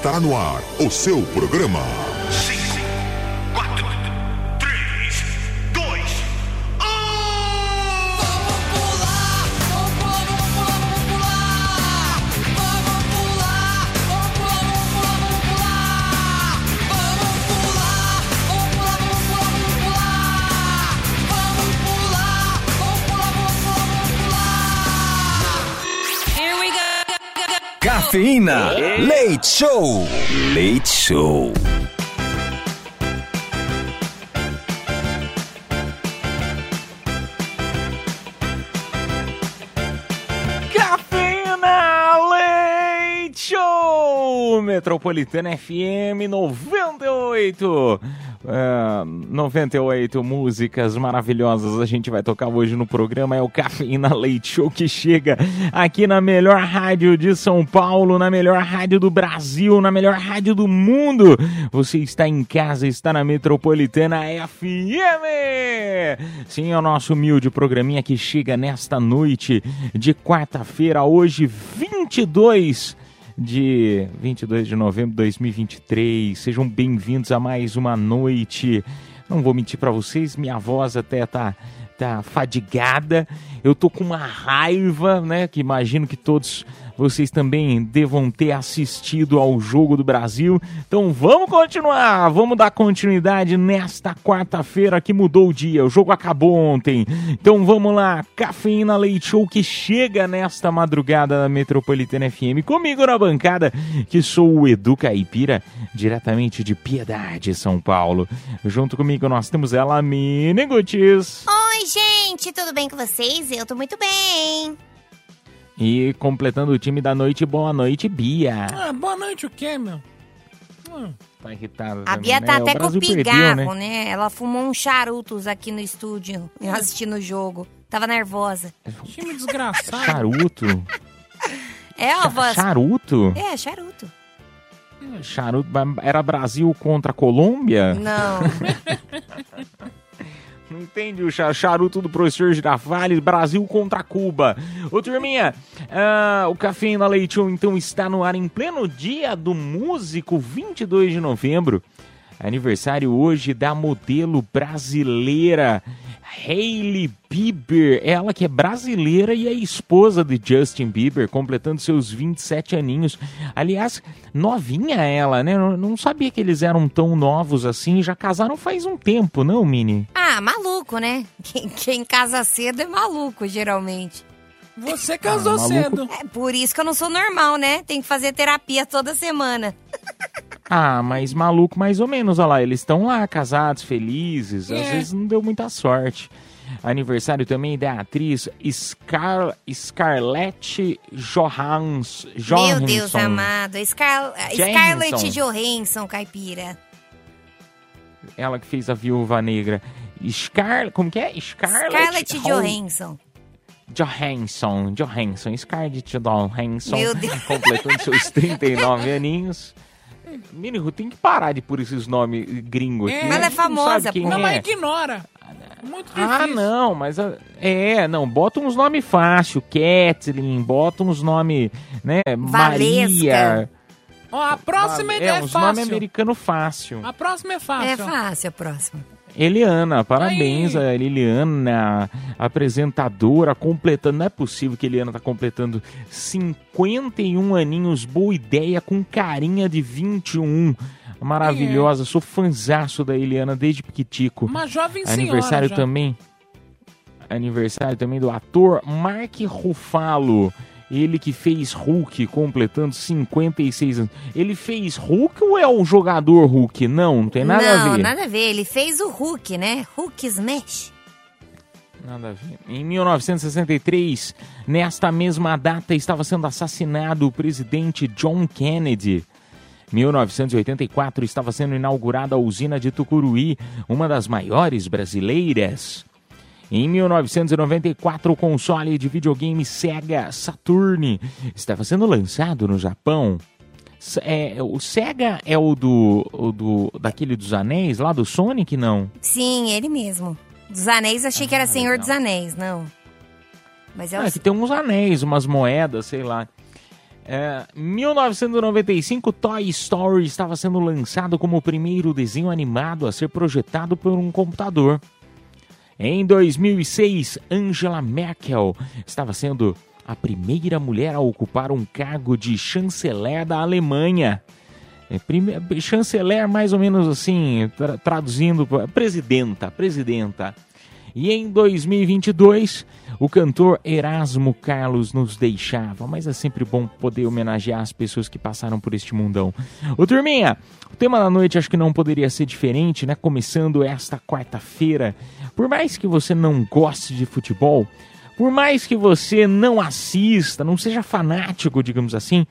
Está no ar o seu programa. Cafeína. Leite Show. Leite Show. Cafeína Leite Show! Metropolitana FM 98. É, 98 músicas maravilhosas a gente vai tocar hoje no programa. É o Cafeína Leite Show que chega aqui na melhor rádio de São Paulo, na melhor rádio do Brasil, na melhor rádio do mundo. Você está em casa, está na Metropolitana FM. Sim, é o nosso humilde programinha que chega nesta noite de quarta-feira, hoje 22 de 22 de novembro de 2023. Sejam bem-vindos a mais uma noite. Não vou mentir para vocês, minha voz até tá tá fadigada. Eu tô com uma raiva, né, que imagino que todos vocês também devam ter assistido ao jogo do Brasil. Então vamos continuar, vamos dar continuidade nesta quarta-feira que mudou o dia. O jogo acabou ontem. Então vamos lá, Cafeína Leite Show que chega nesta madrugada da Metropolitana FM. Comigo na bancada, que sou o Edu Caipira, diretamente de Piedade, São Paulo. Junto comigo nós temos ela, Mini Gutis. Oi, gente, tudo bem com vocês? Eu tô muito bem. E completando o time da noite, boa noite, Bia. Ah, boa noite, o quê, meu? Tá irritada A Bia né? tá O até com pigarro, né? né? Ela fumou uns charutos aqui no estúdio, assistindo o jogo. Tava nervosa. Time desgraçado. Charuto? É, ó, voz. Charuto? É, charuto. Charuto. Era Brasil contra Colômbia? Não. Não entende o cha- charuto do professor Girafales, Brasil contra Cuba. Ô, turminha, ah, o Cafeína Leite Show, então está no ar em pleno dia do músico, 22 de novembro. Aniversário hoje da modelo brasileira Hailey Bieber. Ela que é brasileira e é esposa de Justin Bieber, completando seus 27 aninhos. Aliás, novinha ela, né? Não, não sabia que eles eram tão novos assim. Já casaram faz um tempo, não, Mini? Ah, maluco, né? Quem, quem casa cedo é maluco, geralmente. Você casou Ah, cedo. É por isso que eu não sou normal, né? Tem que fazer terapia toda semana. Ah, mas maluco mais ou menos, olha lá, eles estão lá casados, felizes, às É. vezes não deu muita sorte. Aniversário também da atriz Scar Scarlett Johans Johansson. Meu Deus amado. Scar. Scarlett Johansson, caipira. Ela que fez a Viúva Negra. Scar... Como que é? Scarlett, Scarlett Johansson. Johansson. Johansson. Scarlett Johansson. Meu Deus. Completando seus 39 aninhos. Mini, tem que parar de pôr esses nomes gringos É. aqui. Ela é não famosa, quem pô. Não, é. mas ignora. Muito difícil. Ah, não, mas a- é, não, bota uns nomes fácil, Kathleen, bota uns nomes, né, Maria. Ó, a próxima é, é, uns nomes fácil. americano fácil. A próxima é fácil. É fácil a próxima. Eliana, parabéns a Liliana, apresentadora, completando, não é possível que a Eliana tá completando 51 aninhos, boa ideia, com carinha de 21. Maravilhosa, sou fanzaço da Eliana desde piquitico. Uma jovem senhora Aniversário já. também. Aniversário também do ator Mark Ruffalo. Ele que fez Hulk, completando 56 anos. Ele fez Hulk ou é o jogador Hulk? Não, não tem nada não, a ver. nada a ver. Ele fez o Hulk, né? Hulk Smash. Nada a ver. Em 1963, nesta mesma data, estava sendo assassinado o presidente John Kennedy. 1984 estava sendo inaugurada a usina de Tucuruí, uma das maiores brasileiras. Em 1994, o console de videogame Sega Saturn estava sendo lançado no Japão. É, o Sega é o do, o do daquele dos anéis, lá do Sonic, não? Sim, ele mesmo. Dos Anéis, achei que era Senhor legal. dos Anéis, não. Mas é o... Ah, que tem uns anéis, umas moedas, sei lá. É, 1995, Toy Story estava sendo lançado como o primeiro desenho animado a ser projetado por um computador. Em 2006, Angela Merkel estava sendo a primeira mulher a ocupar um cargo de chanceler da Alemanha. É, prime- chanceler, mais ou menos assim, tra- traduzindo, presidenta, presidenta. E em 2022, o cantor Erasmo Carlos nos deixava, mas é sempre bom poder homenagear as pessoas que passaram por este mundão. Ô turminha, o tema da noite acho que não poderia ser diferente, né? Começando esta quarta-feira. Por mais que você não goste de futebol, por mais que você não assista, não seja fanático, digamos assim,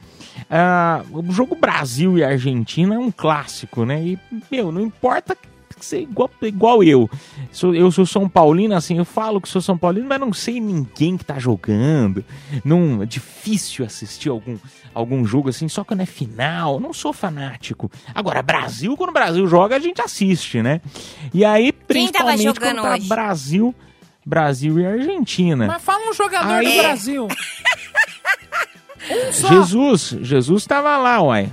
ah, o jogo Brasil e Argentina é um clássico, né? E, meu, não importa ser igual, igual eu. Sou, eu sou São Paulino, assim, eu falo que sou São Paulino, mas não sei ninguém que tá jogando. Não, é difícil assistir algum, algum jogo assim, só quando é final. Não sou fanático. Agora, Brasil, quando o Brasil joga, a gente assiste, né? E aí, Quem tava principalmente jogando quando tá hoje? Brasil, Brasil e Argentina. Mas fala um jogador Aí- do Brasil. Um só. Jesus, Jesus tava lá, uai.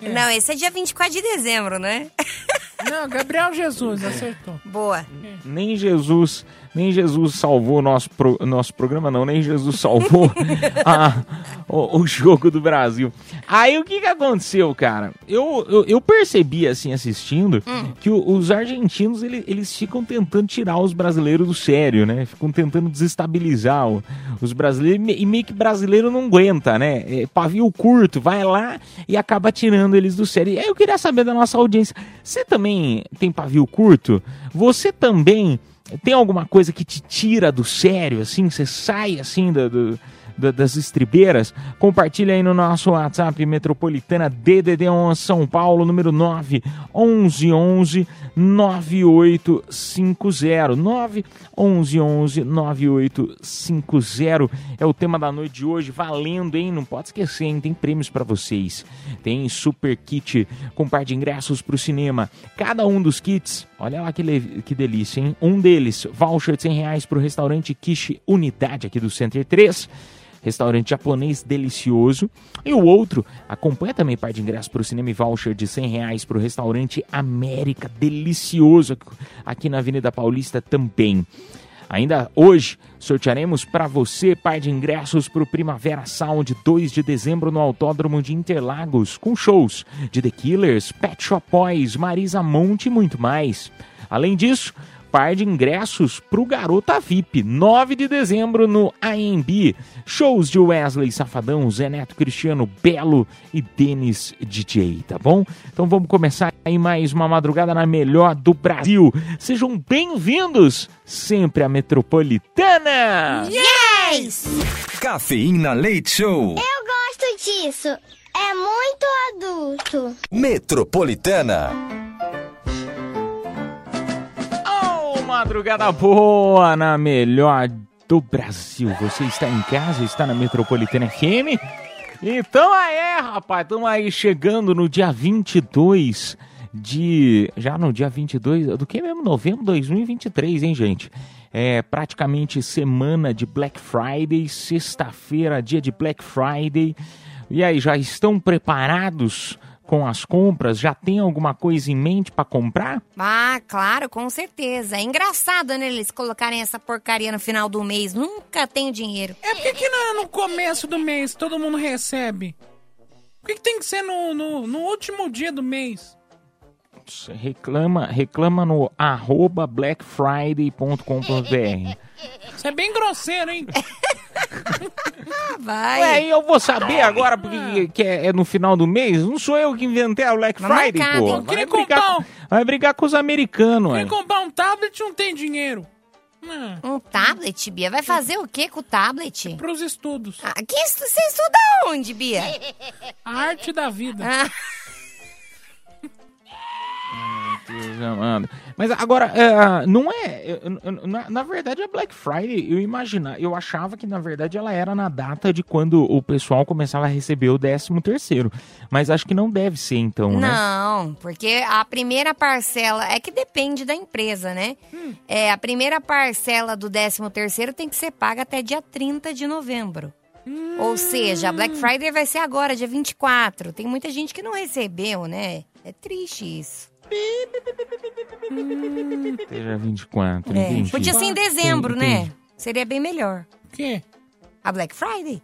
Não, esse é dia 24 de dezembro, né? Não, Gabriel Jesus, acertou. Boa. Nem Jesus, nem Jesus salvou o nosso, pro- nosso programa, não, nem Jesus salvou a- o, o jogo do Brasil. Aí o que que aconteceu, cara? Eu, eu, eu percebi, assim, assistindo, que o- os argentinos, ele- eles ficam tentando tirar os brasileiros do sério, né? Ficam tentando desestabilizar o- os brasileiros, e e meio que brasileiro não aguenta, né? É, pavio curto, vai lá e acaba tirando eles do sério. E aí eu queria saber da nossa audiência, você também tem pavio curto? Você também tem alguma coisa que te tira do sério, assim? Você sai, assim, do- do- da- das estribeiras? Compartilha aí no nosso WhatsApp Metropolitana DDD11 São Paulo, número 9 1111 9850 9 1111 9850 é o tema da noite de hoje, valendo, hein? Não pode esquecer, hein? Tem prêmios pra vocês. Tem super kit com par de ingressos pro cinema. Cada um dos kits, olha lá que, que delícia, hein? Um deles, voucher de 100 reais pro restaurante Kishi Unidade aqui do Center 3 restaurante japonês delicioso. E o outro acompanha também par de ingressos para o cinema e voucher de 100 reais para o restaurante América delicioso aqui na Avenida Paulista também. Ainda hoje sortearemos para você par de ingressos para o Primavera Sound 2 de dezembro no Autódromo de Interlagos, com shows de The Killers, Pet Shop Boys, Marisa Monte e muito mais. Além disso, par de ingressos para o Garota VIP, 9 de dezembro no AMB. Shows de Wesley Safadão, Zé Neto Cristiano Belo e Denis DJ, tá bom? Então vamos começar aí mais uma madrugada na melhor do Brasil. Sejam bem-vindos sempre à Metropolitana! Yes! Cafeína Leite Show. Eu gosto disso. É muito adulto. Metropolitana. Madrugada boa na melhor do Brasil. Você está em casa, está na Metropolitana FM? Então aí, rapaz, estamos aí chegando no dia 22 de... Já no dia 22, do que mesmo? Novembro de 2023, hein, gente? É praticamente semana de Black Friday, sexta-feira, dia de Black Friday. E aí, já estão preparados com as compras? Já tem alguma coisa em mente para comprar? Ah, claro, com certeza. É engraçado, né, eles colocarem essa porcaria no final do mês. Nunca tenho dinheiro. É porque que não é no começo do mês todo mundo recebe? Por que, que tem que ser no, no, no último dia do mês? Reclama, reclama no arroba blackfriday.com.br. Isso é bem grosseiro, hein? Vai. Ué, e eu vou saber agora porque que é, é no final do mês? Não sou eu que inventei a Black Friday, pô. Vai Queria brigar, comprar com, um- vai brigar com os americanos. Quem comprar um tablet não tem dinheiro. Um tablet, Bia? Vai fazer o que com o tablet? pros estudos. Ah, que estu- você estuda onde, Bia? A arte da vida. Ah, Amado. Mas agora, é, não é. Na, na verdade, a Black Friday, eu imagina, eu achava que na verdade ela era na data de quando o pessoal começava a receber o 13 terceiro. Mas acho que não deve ser então, né? não, porque a primeira parcela é que depende da empresa, né? É, a primeira parcela do 13 terceiro tem que ser paga até dia 30 de novembro. Ou seja, a Black Friday vai ser agora, dia 24. Tem muita gente que não recebeu, né? É triste isso. Seja 24, É, entendi. Podia ser em dezembro, Entendi. né? Seria bem melhor. O quê? A Black Friday?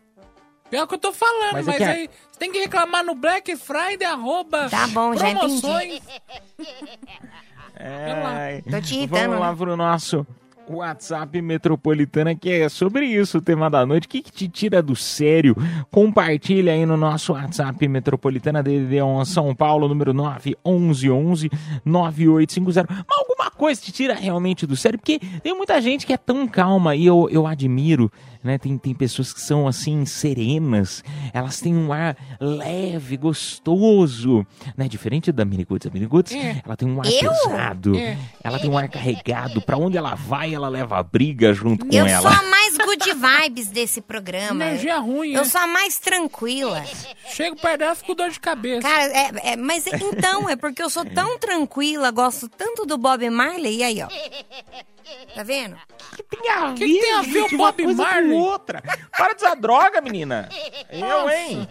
É o que eu tô falando, Mas mas, é que é- aí você tem que reclamar no Black Friday, arroba Tá bom, já entendi. promoções. É, Tô te irritando, Vamos lá né? pro nosso WhatsApp Metropolitana, que é sobre isso o tema da noite. O que, que te tira do sério? Compartilha aí no nosso WhatsApp Metropolitana DDD1 São Paulo, número 911 9850. Mas coisa te tira realmente do sério? Porque tem muita gente que é tão calma e eu, eu admiro. Né? Tem, tem pessoas que são assim serenas, elas têm um ar leve, gostoso, né? Diferente da Miniguts. A Miniguts, É. ela tem um ar Eu? pesado, É. ela tem um ar carregado. Pra onde ela vai, ela leva a briga junto com Eu ela. sou a mais good vibes desse programa. Energia ruim, Eu né? sou a mais tranquila. Chego perto dela, fico com dor de cabeça. Cara, é, é- mas é- então, é porque eu sou tão tranquila, gosto tanto do Bob Marley, e aí, ó. Tá vendo? tem a que que tem a ver o gente, uma Bob Marley? outra. Para de usar droga, menina. Eu, hein?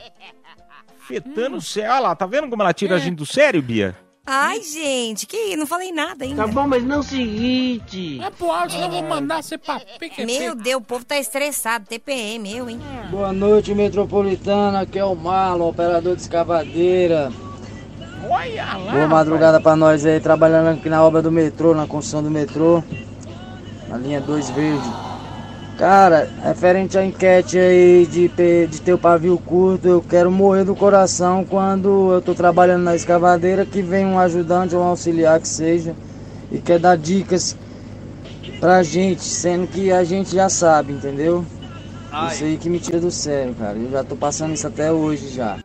Fetando o céu. Olha lá, tá vendo como ela tira a É. gente do sério, Bia? Ai, gente, que não falei nada ainda. Tá bom, mas não é o seguinte. Vai pro alto, senão eu vou mandar você pra PQP. Meu Deus, o povo tá estressado. TPM, eu, hein? Boa noite, Metropolitana. Aqui é o Marlon, operador de escavadeira. Olha lá. Boa madrugada pra nós aí, trabalhando aqui na obra do metrô, na construção do metrô. Na linha 2 verde. Cara, referente à enquete aí de, de ter o pavio curto, eu quero morrer do coração quando eu tô trabalhando na escavadeira que vem um ajudante ou um auxiliar que seja e quer dar dicas pra gente, sendo que a gente já sabe, entendeu? Isso aí que me tira do sério, cara. Eu já tô passando isso até hoje já.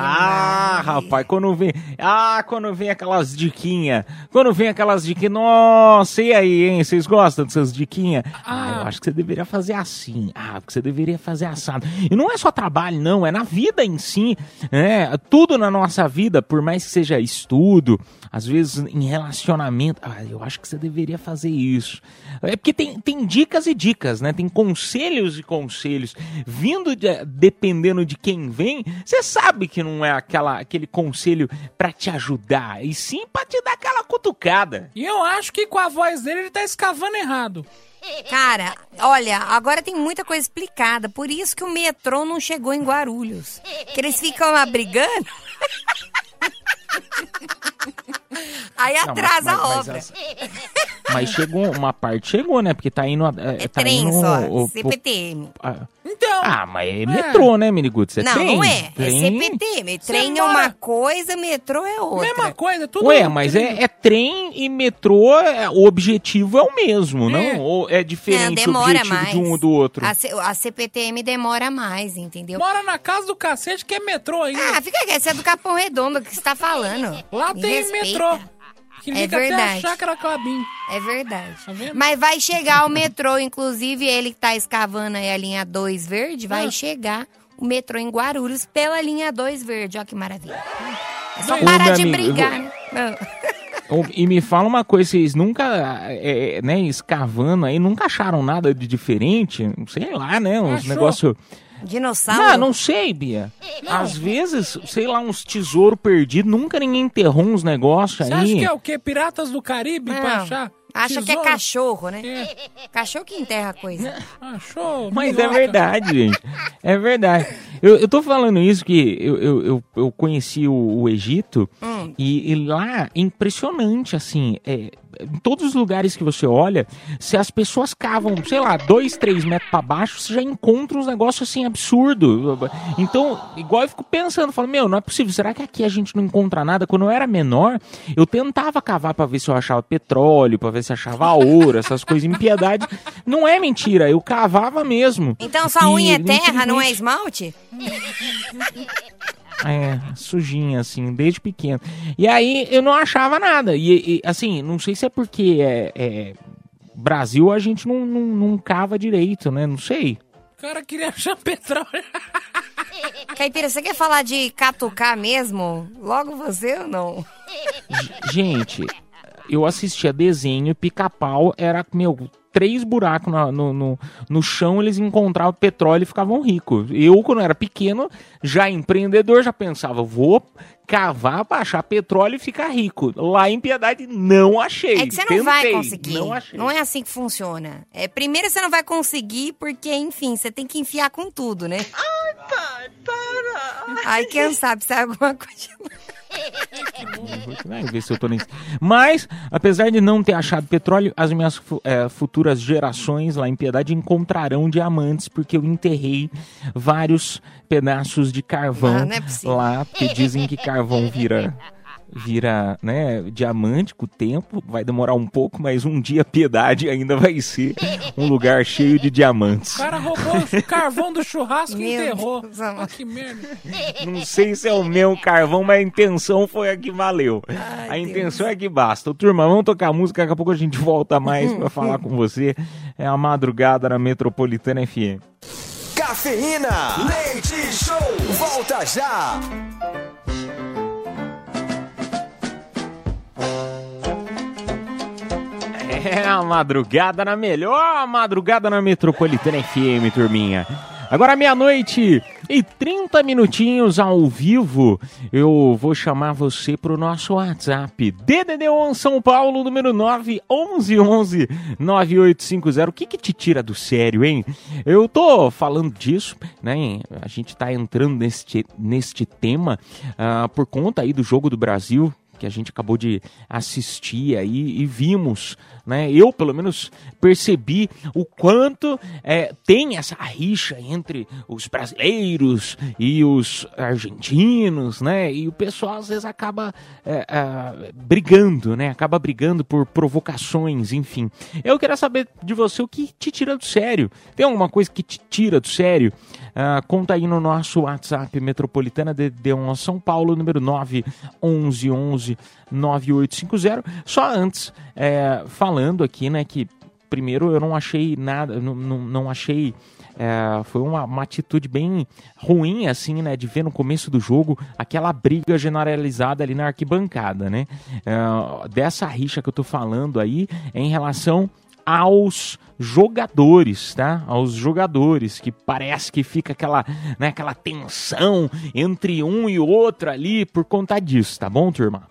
Ah, rapaz, quando vem. Ah, quando vem aquelas diquinhas. Quando vem aquelas diquinhas. Nossa, e aí, hein? Vocês gostam dessas diquinhas? Ah, eu acho que você deveria fazer assim. Ah, porque você deveria fazer assado. E não é só trabalho, não, é na vida em si. É, tudo na nossa vida, por mais que seja estudo, às vezes em relacionamento. Ah, eu acho que você deveria fazer isso. É porque tem, tem dicas e dicas, né? Tem conselhos e conselhos. Vindo de- dependendo de quem vem, você sabe que não é aquela, aquele conselho pra te ajudar, e sim pra te dar aquela cutucada. E eu acho que com a voz dele ele tá escavando errado. Cara, olha, agora tem muita coisa explicada. Por isso que o metrô não chegou em Guarulhos. Que eles ficam lá brigando. Aí Não, mas- atrasa mas- a mas obra. as- Mas chegou, uma parte chegou, né? Porque tá indo. É, É tá trem indo só, o- o- CPTM. ah, Então, ah, mas é metrô, né, Miniguts? É não, trem. não é. Trem. É CPTM. Trem é uma mora- coisa, metrô é outra. mesma coisa, tudo. Ué, mas é, é trem e metrô, é- o objetivo é o mesmo, É. não? Ou é Não, diferente o demora objetivo mais. de um ou do outro? A, C- a CPTM demora mais, entendeu? Mora na casa do cacete que é metrô ainda. Ah, fica quieto, você é do Capão Redondo que você tá falando. Lá Me tem respeita. metrô. Que É liga até a verdade. chácara Clabim. É verdade. Tá vendo? Mas vai chegar o metrô, inclusive ele que tá escavando aí a linha 2 verde, vai Ah. chegar o metrô em Guarulhos pela linha 2 verde. Olha que maravilha. É só Ô, parar de amigo, brigar, eu né? E me fala uma coisa, vocês nunca, é, né, escavando aí, nunca acharam nada de diferente? Sei lá, né, uns Achou? negócios... Dinossauro. Ah, não sei, Bia. Às vezes, sei lá, uns tesouros perdidos, nunca ninguém enterrou uns negócios Você aí. acha que é o quê? Piratas do Caribe Não. pra achar? Acha que é cachorro, né? É. Cachorro que enterra coisa. Achou? Mas é verdade, gente. É verdade. Eu, eu tô falando isso que eu, eu, eu, conheci o, o Egito Hum. e, e lá é impressionante, assim. é, em todos os lugares que você olha, se as pessoas cavam, sei lá, dois, três metros pra baixo, você já encontra uns negócios assim absurdos. Então, igual eu fico pensando, falo, meu, não é possível. Será que aqui a gente não encontra nada? Quando eu era menor, eu tentava cavar pra ver se eu achava petróleo, pra ver se achava ouro, essas coisas. Impiedade. Não é mentira, eu cavava mesmo. Então sua E, unha é terra, não é esmalte? É, sujinha, assim, desde pequeno. E aí eu não achava nada. E, e, assim, não sei se é porque é, é, Brasil a gente não, não, não cava direito, né? Não sei. O cara queria achar petróleo. Caipira, você quer falar de catucar mesmo? Logo você ou não? G- gente, eu assistia desenho, pica-pau era, meu, três buracos na- no, no, no chão, eles encontravam petróleo e ficavam ricos. Eu, quando era pequeno, já empreendedor, já pensava, vou cavar pra achar petróleo e ficar rico. Lá em Piedade, não achei. É que você não vai Tentei, conseguir. Não achei. Não é assim que funciona. É, primeiro você não vai conseguir porque, enfim, você tem que enfiar com tudo, né? Ai, pai, para. Ai, quem sabe se é alguma coisa. Vai ver se eu tô nesse. Mas, apesar de não ter achado petróleo, as minhas eh, futuras gerações lá em Piedade encontrarão diamantes, porque eu enterrei vários pedaços de carvão Ah, é lá, porque dizem que carvão vira. Vira, né, diamante com o tempo, vai demorar um pouco, mas um dia Piedade ainda vai ser um lugar cheio de O diamantes. cara roubou o carvão do churrasco e enterrou. Deus. Ah, que merda. Não sei se é o meu carvão, mas a intenção foi a que valeu. a intenção é que basta. Ô, turma, vamos tocar música, daqui a pouco a gente volta mais pra falar com você. É a madrugada na Metropolitana FM. Cafeína, leite show, volta já. É a madrugada na melhor madrugada na Metropolitana FM, turminha. Agora meia-noite e 30 minutinhos ao vivo. Eu vou chamar você pro nosso WhatsApp. DDD1 São Paulo, número 911 9850. O que que te tira do sério, hein? Eu tô falando disso, né? A gente tá entrando neste, neste tema ah, por conta aí do Jogo do Brasil que a gente acabou de assistir aí e vimos, né? Eu pelo menos percebi o quanto é, tem essa rixa entre os brasileiros e os argentinos, né? E o pessoal às vezes acaba é, é, brigando, né? Acaba brigando por provocações, enfim. Eu queria saber de você o que te tira do sério. Tem alguma coisa que te tira do sério? Ah, conta aí no nosso WhatsApp Metropolitana DD1 São Paulo, número 911 9850. Só antes, é, falando aqui, né, que primeiro eu não achei nada, não, não, não achei. é, foi uma, uma atitude bem ruim, assim, né? De ver no começo do jogo aquela briga generalizada ali na arquibancada, né? É, dessa rixa que eu tô falando aí em relação aos jogadores, tá? Aos jogadores, que parece que fica aquela, né, aquela tensão entre um e outro ali por conta disso, tá bom, turma?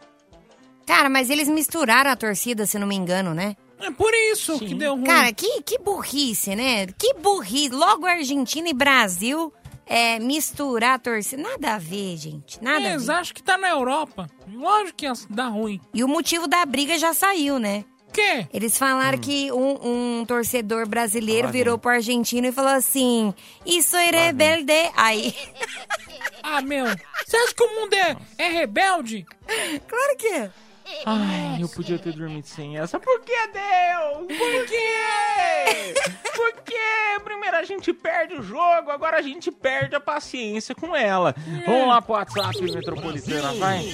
Cara, mas eles misturaram a torcida, se não me engano, né? É por isso que deu ruim. Cara, que, que burrice, né? Que burrice. Logo Argentina e Brasil é, misturar a torcida. Nada a ver, gente. Nada a Eles ver. acham que tá na Europa. Lógico que ia dar ruim. E o motivo da briga já saiu, né? Quê? Eles falaram que um, um torcedor brasileiro virou pro argentino e falou assim: Isso é rebelde. Aí. Ah, meu. Você acha que o mundo é, é rebelde? claro que é. Ai, eu podia ter dormido sem essa. Por que, Deus? Por quê? Por quê? Primeiro a gente perde o jogo, agora a gente perde a paciência com ela. Vamos lá pro WhatsApp Metropolitana, vai.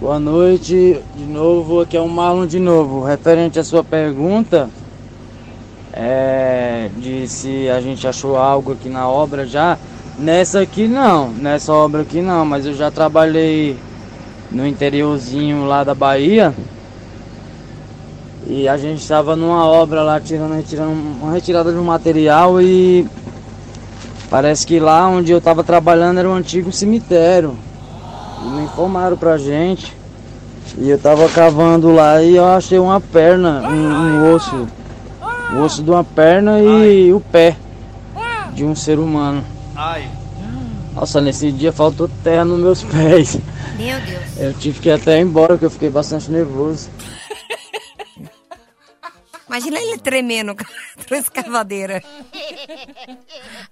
Boa noite, de novo, aqui é o Marlon de novo. Referente à sua pergunta, é, de se a gente achou algo aqui na obra já, nessa aqui não, nessa obra aqui não, mas eu já trabalhei no interiorzinho lá da Bahia e a gente estava numa obra lá tirando, retirando uma retirada de um material e parece que lá onde eu estava trabalhando era um antigo cemitério. E me informaram pra gente. E eu tava cavando lá e eu achei uma perna, um, um osso. O osso de uma perna e o pé de um ser humano. Nossa, nesse dia faltou terra nos meus pés. Meu Deus. Eu tive que ir até embora porque eu fiquei bastante nervoso. Imagina ele tremendo com a escavadeira.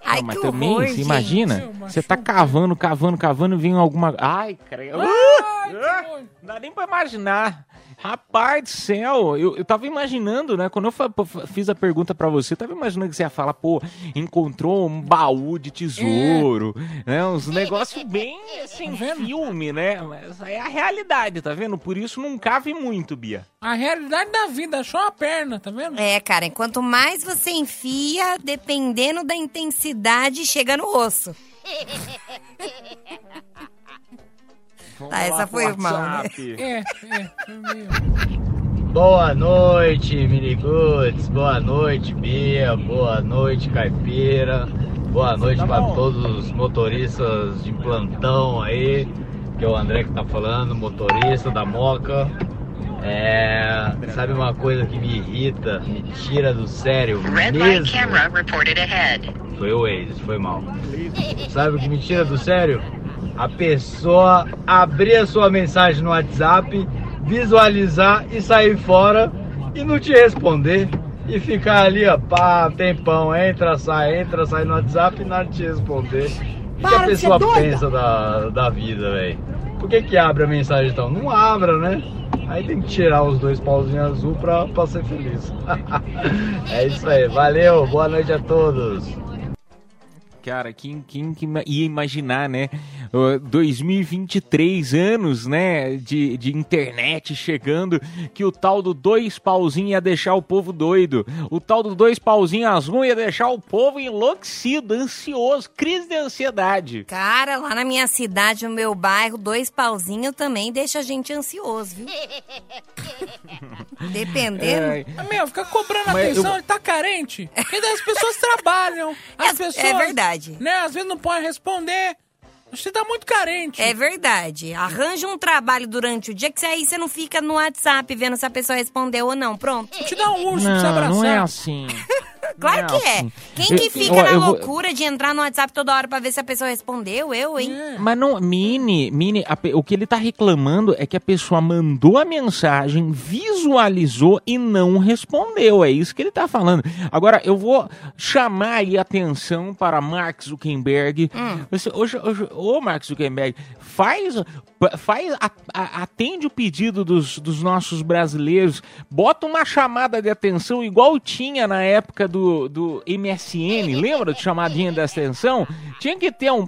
Ai, Não, mas que também, horror, você gente. imagina, você tá cavando, cavando, cavando e vem alguma. Ai, creio. Ah! doido. Não dá nem pra imaginar. Rapaz do céu, eu, eu tava imaginando, né? Quando eu fiz a pergunta pra você, eu tava imaginando que você ia falar, pô, encontrou um baú de tesouro, né? Uns negócios bem assim, filme, né? Mas aí é a realidade, tá vendo? Por isso não cave muito, Bia. A realidade da vida, achou a perna, tá vendo? É, cara, quanto mais você enfia, dependendo da intensidade, chega no osso. Vamos lá essa foi mal, né? É, é, foi meio... Boa noite, Miniguts. Boa noite, Bia. Boa noite, Caipira. Boa noite Tá para todos os motoristas de plantão aí. Que é o André que tá falando, motorista da Moca. É. Sabe uma coisa que me irrita, me tira do sério mesmo? Foi o Waze, foi mal. Sabe o que me tira do sério? A pessoa abrir a sua mensagem no WhatsApp, visualizar e sair fora e não te responder. E ficar ali, ó, pá, tempão, entra, sai, entra, sai no WhatsApp e nada te responder. O que a pessoa pensa da, da vida, velho? Por que que abre a mensagem então? Não abra, né? Aí tem que tirar os dois pauzinhos azul pra, pra ser feliz. é isso aí, valeu, boa noite a todos. Cara, quem, quem que ima- ia imaginar, né? Uh, 2023 anos, né? De, de internet chegando, que o tal do dois pauzinho ia deixar o povo doido. O tal do dois pauzinho azul ia deixar o povo enlouquecido, ansioso, crise de ansiedade. Cara, lá na minha cidade, no meu bairro, dois pauzinhos também deixa a gente ansioso, viu? Dependendo. É, Meu, fica cobrando Mas atenção, eu- ele tá carente. As pessoas trabalham. As É- pessoas. é verdade. Né, às vezes não podem responder. Você tá muito carente. É verdade. Arranja um trabalho durante o dia que aí você não fica no WhatsApp vendo se a pessoa respondeu ou não. Pronto. Te dá um urso pra você não, abraçar. não é assim. Claro Não que é é. Quem que Eu- fica ó, na eu vou- loucura de entrar no WhatsApp toda hora pra ver se a pessoa respondeu? Eu, hein? Mas não, Mini, Mini, a o que ele tá reclamando é que a pessoa mandou a mensagem, visualizou e não respondeu. É isso que ele tá falando. Agora, eu vou chamar aí a atenção para Mark Zuckerberg. Você, hoje, hoje, ô Mark Zuckerberg, faz, faz a- a- atende o pedido dos, dos nossos brasileiros, bota uma chamada de atenção igual tinha na época do, do MSN, lembra de chamadinha de atenção? Tinha que ter um...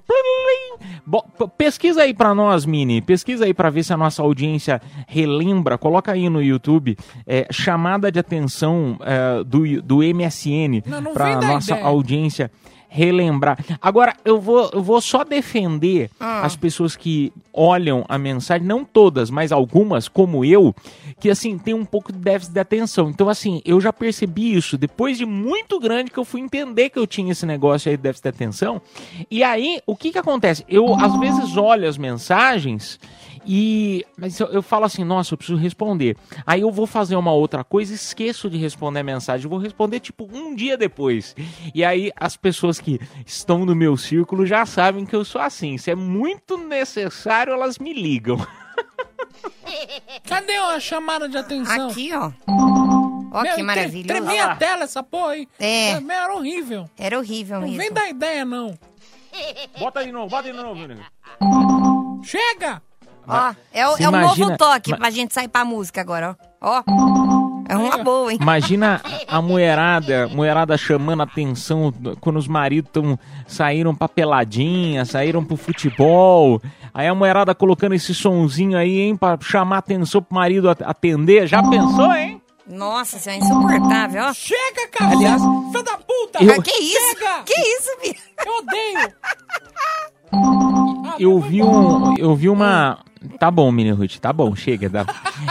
Bo- pesquisa aí pra nós, Mini, pesquisa aí pra ver se a nossa audiência relembra, coloca aí no YouTube, é, chamada de atenção é, do, do MSN da nossa ideia. audiência relembrar. Agora, eu vou, eu vou só defender Ah. as pessoas que olham a mensagem, não todas, mas algumas, como eu, que assim, tem um pouco de déficit de atenção. Então, assim, eu já percebi isso depois de muito grande que eu fui entender que eu tinha esse negócio aí de déficit de atenção. E aí, o que que acontece? Eu, às vezes, olho as mensagens e mas eu, eu falo assim, nossa, eu preciso responder. Aí eu vou fazer uma outra coisa, esqueço de responder a mensagem, eu vou responder tipo um dia depois. E aí as pessoas que estão no meu círculo já sabem que eu sou assim. Se é muito necessário, elas me ligam. Cadê a chamada de atenção? Aqui, ó. Ó, Meu, que maravilhoso. Tremia a tela essa porra aí. É. Meu, Era horrível. Era horrível Não mesmo. vem dar ideia, não. Bota de novo, bota de novo. Chega! Ó, é o, é o novo toque ma- pra gente sair pra música agora, ó. Ó. É uma boa, hein? Imagina a mulherada, mulherada chamando a atenção quando os maridos tão, saíram pra peladinha, saíram pro futebol. Aí a mulherada colocando esse sonzinho aí, hein, pra chamar a atenção pro marido at- atender. Já pensou, hein? Nossa, isso é insuportável, ó. Chega, cara! Aliás, Filho da puta! eu- Ah, que isso? Chega! Que isso, Bia? Eu odeio! Ah, Eu vi um. Eu vi uma. Tá bom, Mini Ruth, tá bom, chega. Tá.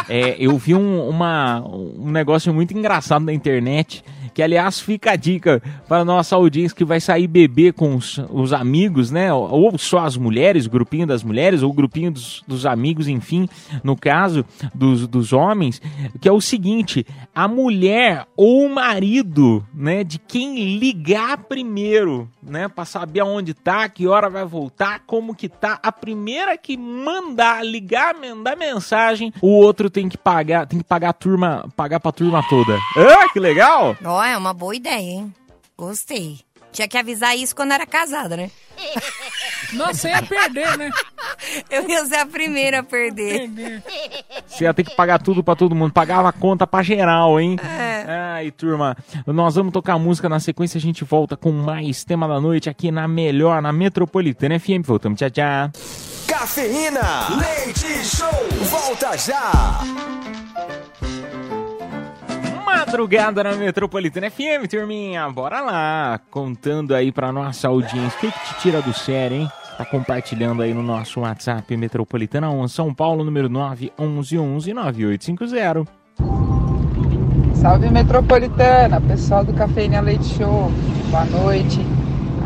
É, eu vi um, uma, um negócio muito engraçado na internet. Que, aliás, fica a dica para a nossa audiência que vai sair beber com os, os amigos, né? Ou só as mulheres, grupinho das mulheres, ou grupinho dos, dos amigos, enfim, no caso dos, dos homens, que é o seguinte: a mulher ou o marido, né, de quem ligar primeiro, né, para saber aonde tá, que hora vai voltar, como que tá, a primeira que mandar ligar, mandar mensagem, o outro tem que pagar, tem que pagar a turma, pagar pra turma toda. Ah, que legal! Ó, é uma boa ideia, hein? Gostei. Tinha que avisar isso quando era casada, né? Nossa, ia perder, né? Eu ia ser a primeira a perder. Perder. Você ia ter que pagar tudo pra todo mundo. Pagava a conta pra geral, hein? Ai, turma. Nós vamos tocar música na sequência. A gente volta com mais tema da noite aqui na melhor, na Metropolitana FM. Voltamos, tchau, tchau. Cafeína, leite show, volta já. Madrugada na Metropolitana FM, turminha. Bora lá. Contando aí pra nossa audiência. O que, que te tira do sério, hein? tá compartilhando aí no nosso WhatsApp Metropolitana 1 São Paulo, número 911-9850. Salve Metropolitana, pessoal do Cafeína Leite Show. Boa noite.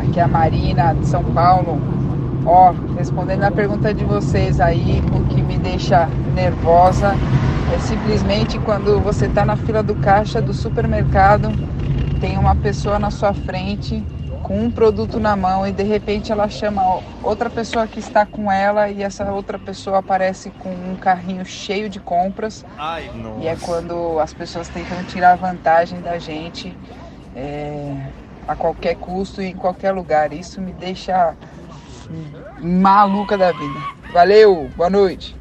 Aqui é a Marina de São Paulo. Ó, respondendo a pergunta de vocês aí, o que me deixa nervosa é simplesmente quando você tá na fila do caixa do supermercado, tem uma pessoa na sua frente com um produto na mão e de repente ela chama outra pessoa que está com ela e essa outra pessoa aparece com um carrinho cheio de compras. Ai, E é quando as pessoas tentam tirar vantagem da gente é, a qualquer custo e em qualquer lugar. Isso me deixa maluca da vida. Valeu, boa noite.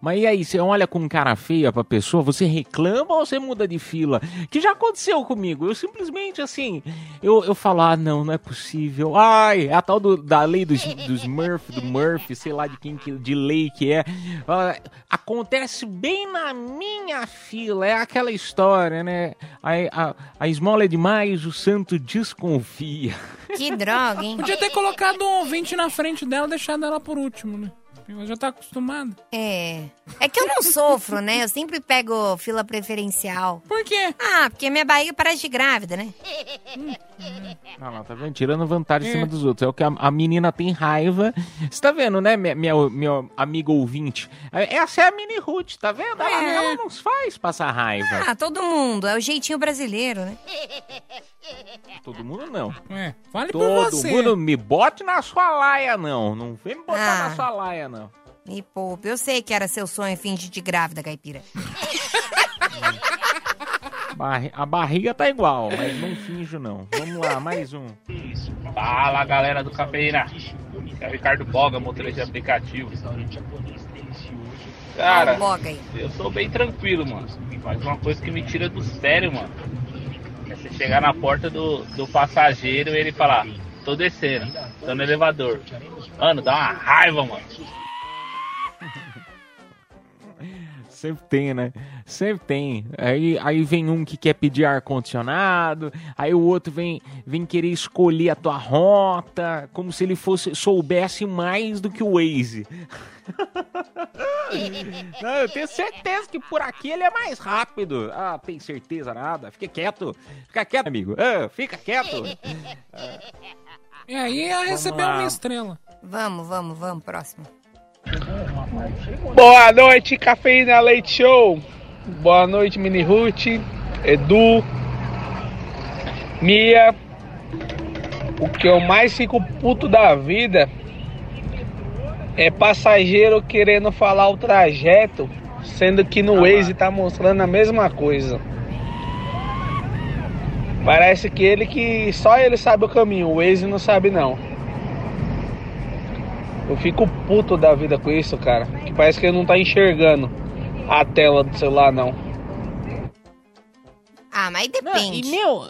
Mas e aí, você olha com cara feia pra pessoa, você reclama ou você muda de fila? Que já aconteceu comigo. Eu simplesmente, assim, eu, eu falo, ah, não, não é possível. Ai, é a tal do- da lei dos, dos Murphy, do Murphy, sei lá de quem, que- de lei que é. Ah, acontece bem na minha fila, é aquela história, né? A, a, a esmola é demais, o santo desconfia. Que droga, hein? Podia ter colocado um ouvinte na frente dela e deixado ela por último, né? Ela já tá acostumada. É. É que eu não sofro, né? Eu sempre pego fila preferencial. Por quê? Ah, porque minha barriga parece de grávida, né? Ah lá, tá vendo? Tirando vantagem em É. cima dos outros. É o que a, a menina tem raiva. Você tá vendo, né, minha, minha, minha amiga ouvinte? É- Essa é a mini Ruth, tá vendo? Ela, É. ela nos faz passar raiva. Ah, todo mundo. É o jeitinho brasileiro, né? Todo mundo não. É, fale por Todo você. mundo me bote na sua laia, não. Não vem me botar Ah. na sua laia, não. Me poupe. Eu sei que era seu sonho fingir de grávida, caipira. Barri- A barriga tá igual, mas não finjo, não. Vamos lá, mais um. Fala galera do Cafeína, é o Ricardo Boga, motorista de aplicativo. Cara, aí. eu sou bem tranquilo, mano. Mas uma coisa que me tira do sério, mano, você chegar na porta do, do passageiro e ele falar, tô descendo, tô no elevador. Mano, dá uma raiva, mano. Sempre tem, né? Sempre tem. Aí, aí vem um que quer pedir ar-condicionado, aí o outro vem, vem querer escolher a tua rota, como se ele fosse soubesse mais do que o Waze. Não, eu tenho certeza que por aqui ele é mais rápido. Ah, tem certeza nada. Fica quieto. Fica quieto, amigo. Ah, fica quieto. E aí ela recebeu lá. uma estrela. Vamos, vamos, vamos. Próximo. Boa noite, Cafeína Leite Show. Boa noite, Mini Ruth, Edu, Mia. O que eu mais fico puto da vida é passageiro querendo falar o trajeto, sendo que no Waze tá mostrando a mesma coisa. Parece que ele que só ele sabe o caminho, o Waze não sabe não. Eu fico puto da vida com isso, cara. Que parece que ele não tá enxergando a tela do celular, não. Ah, mas Não, depende. e meu,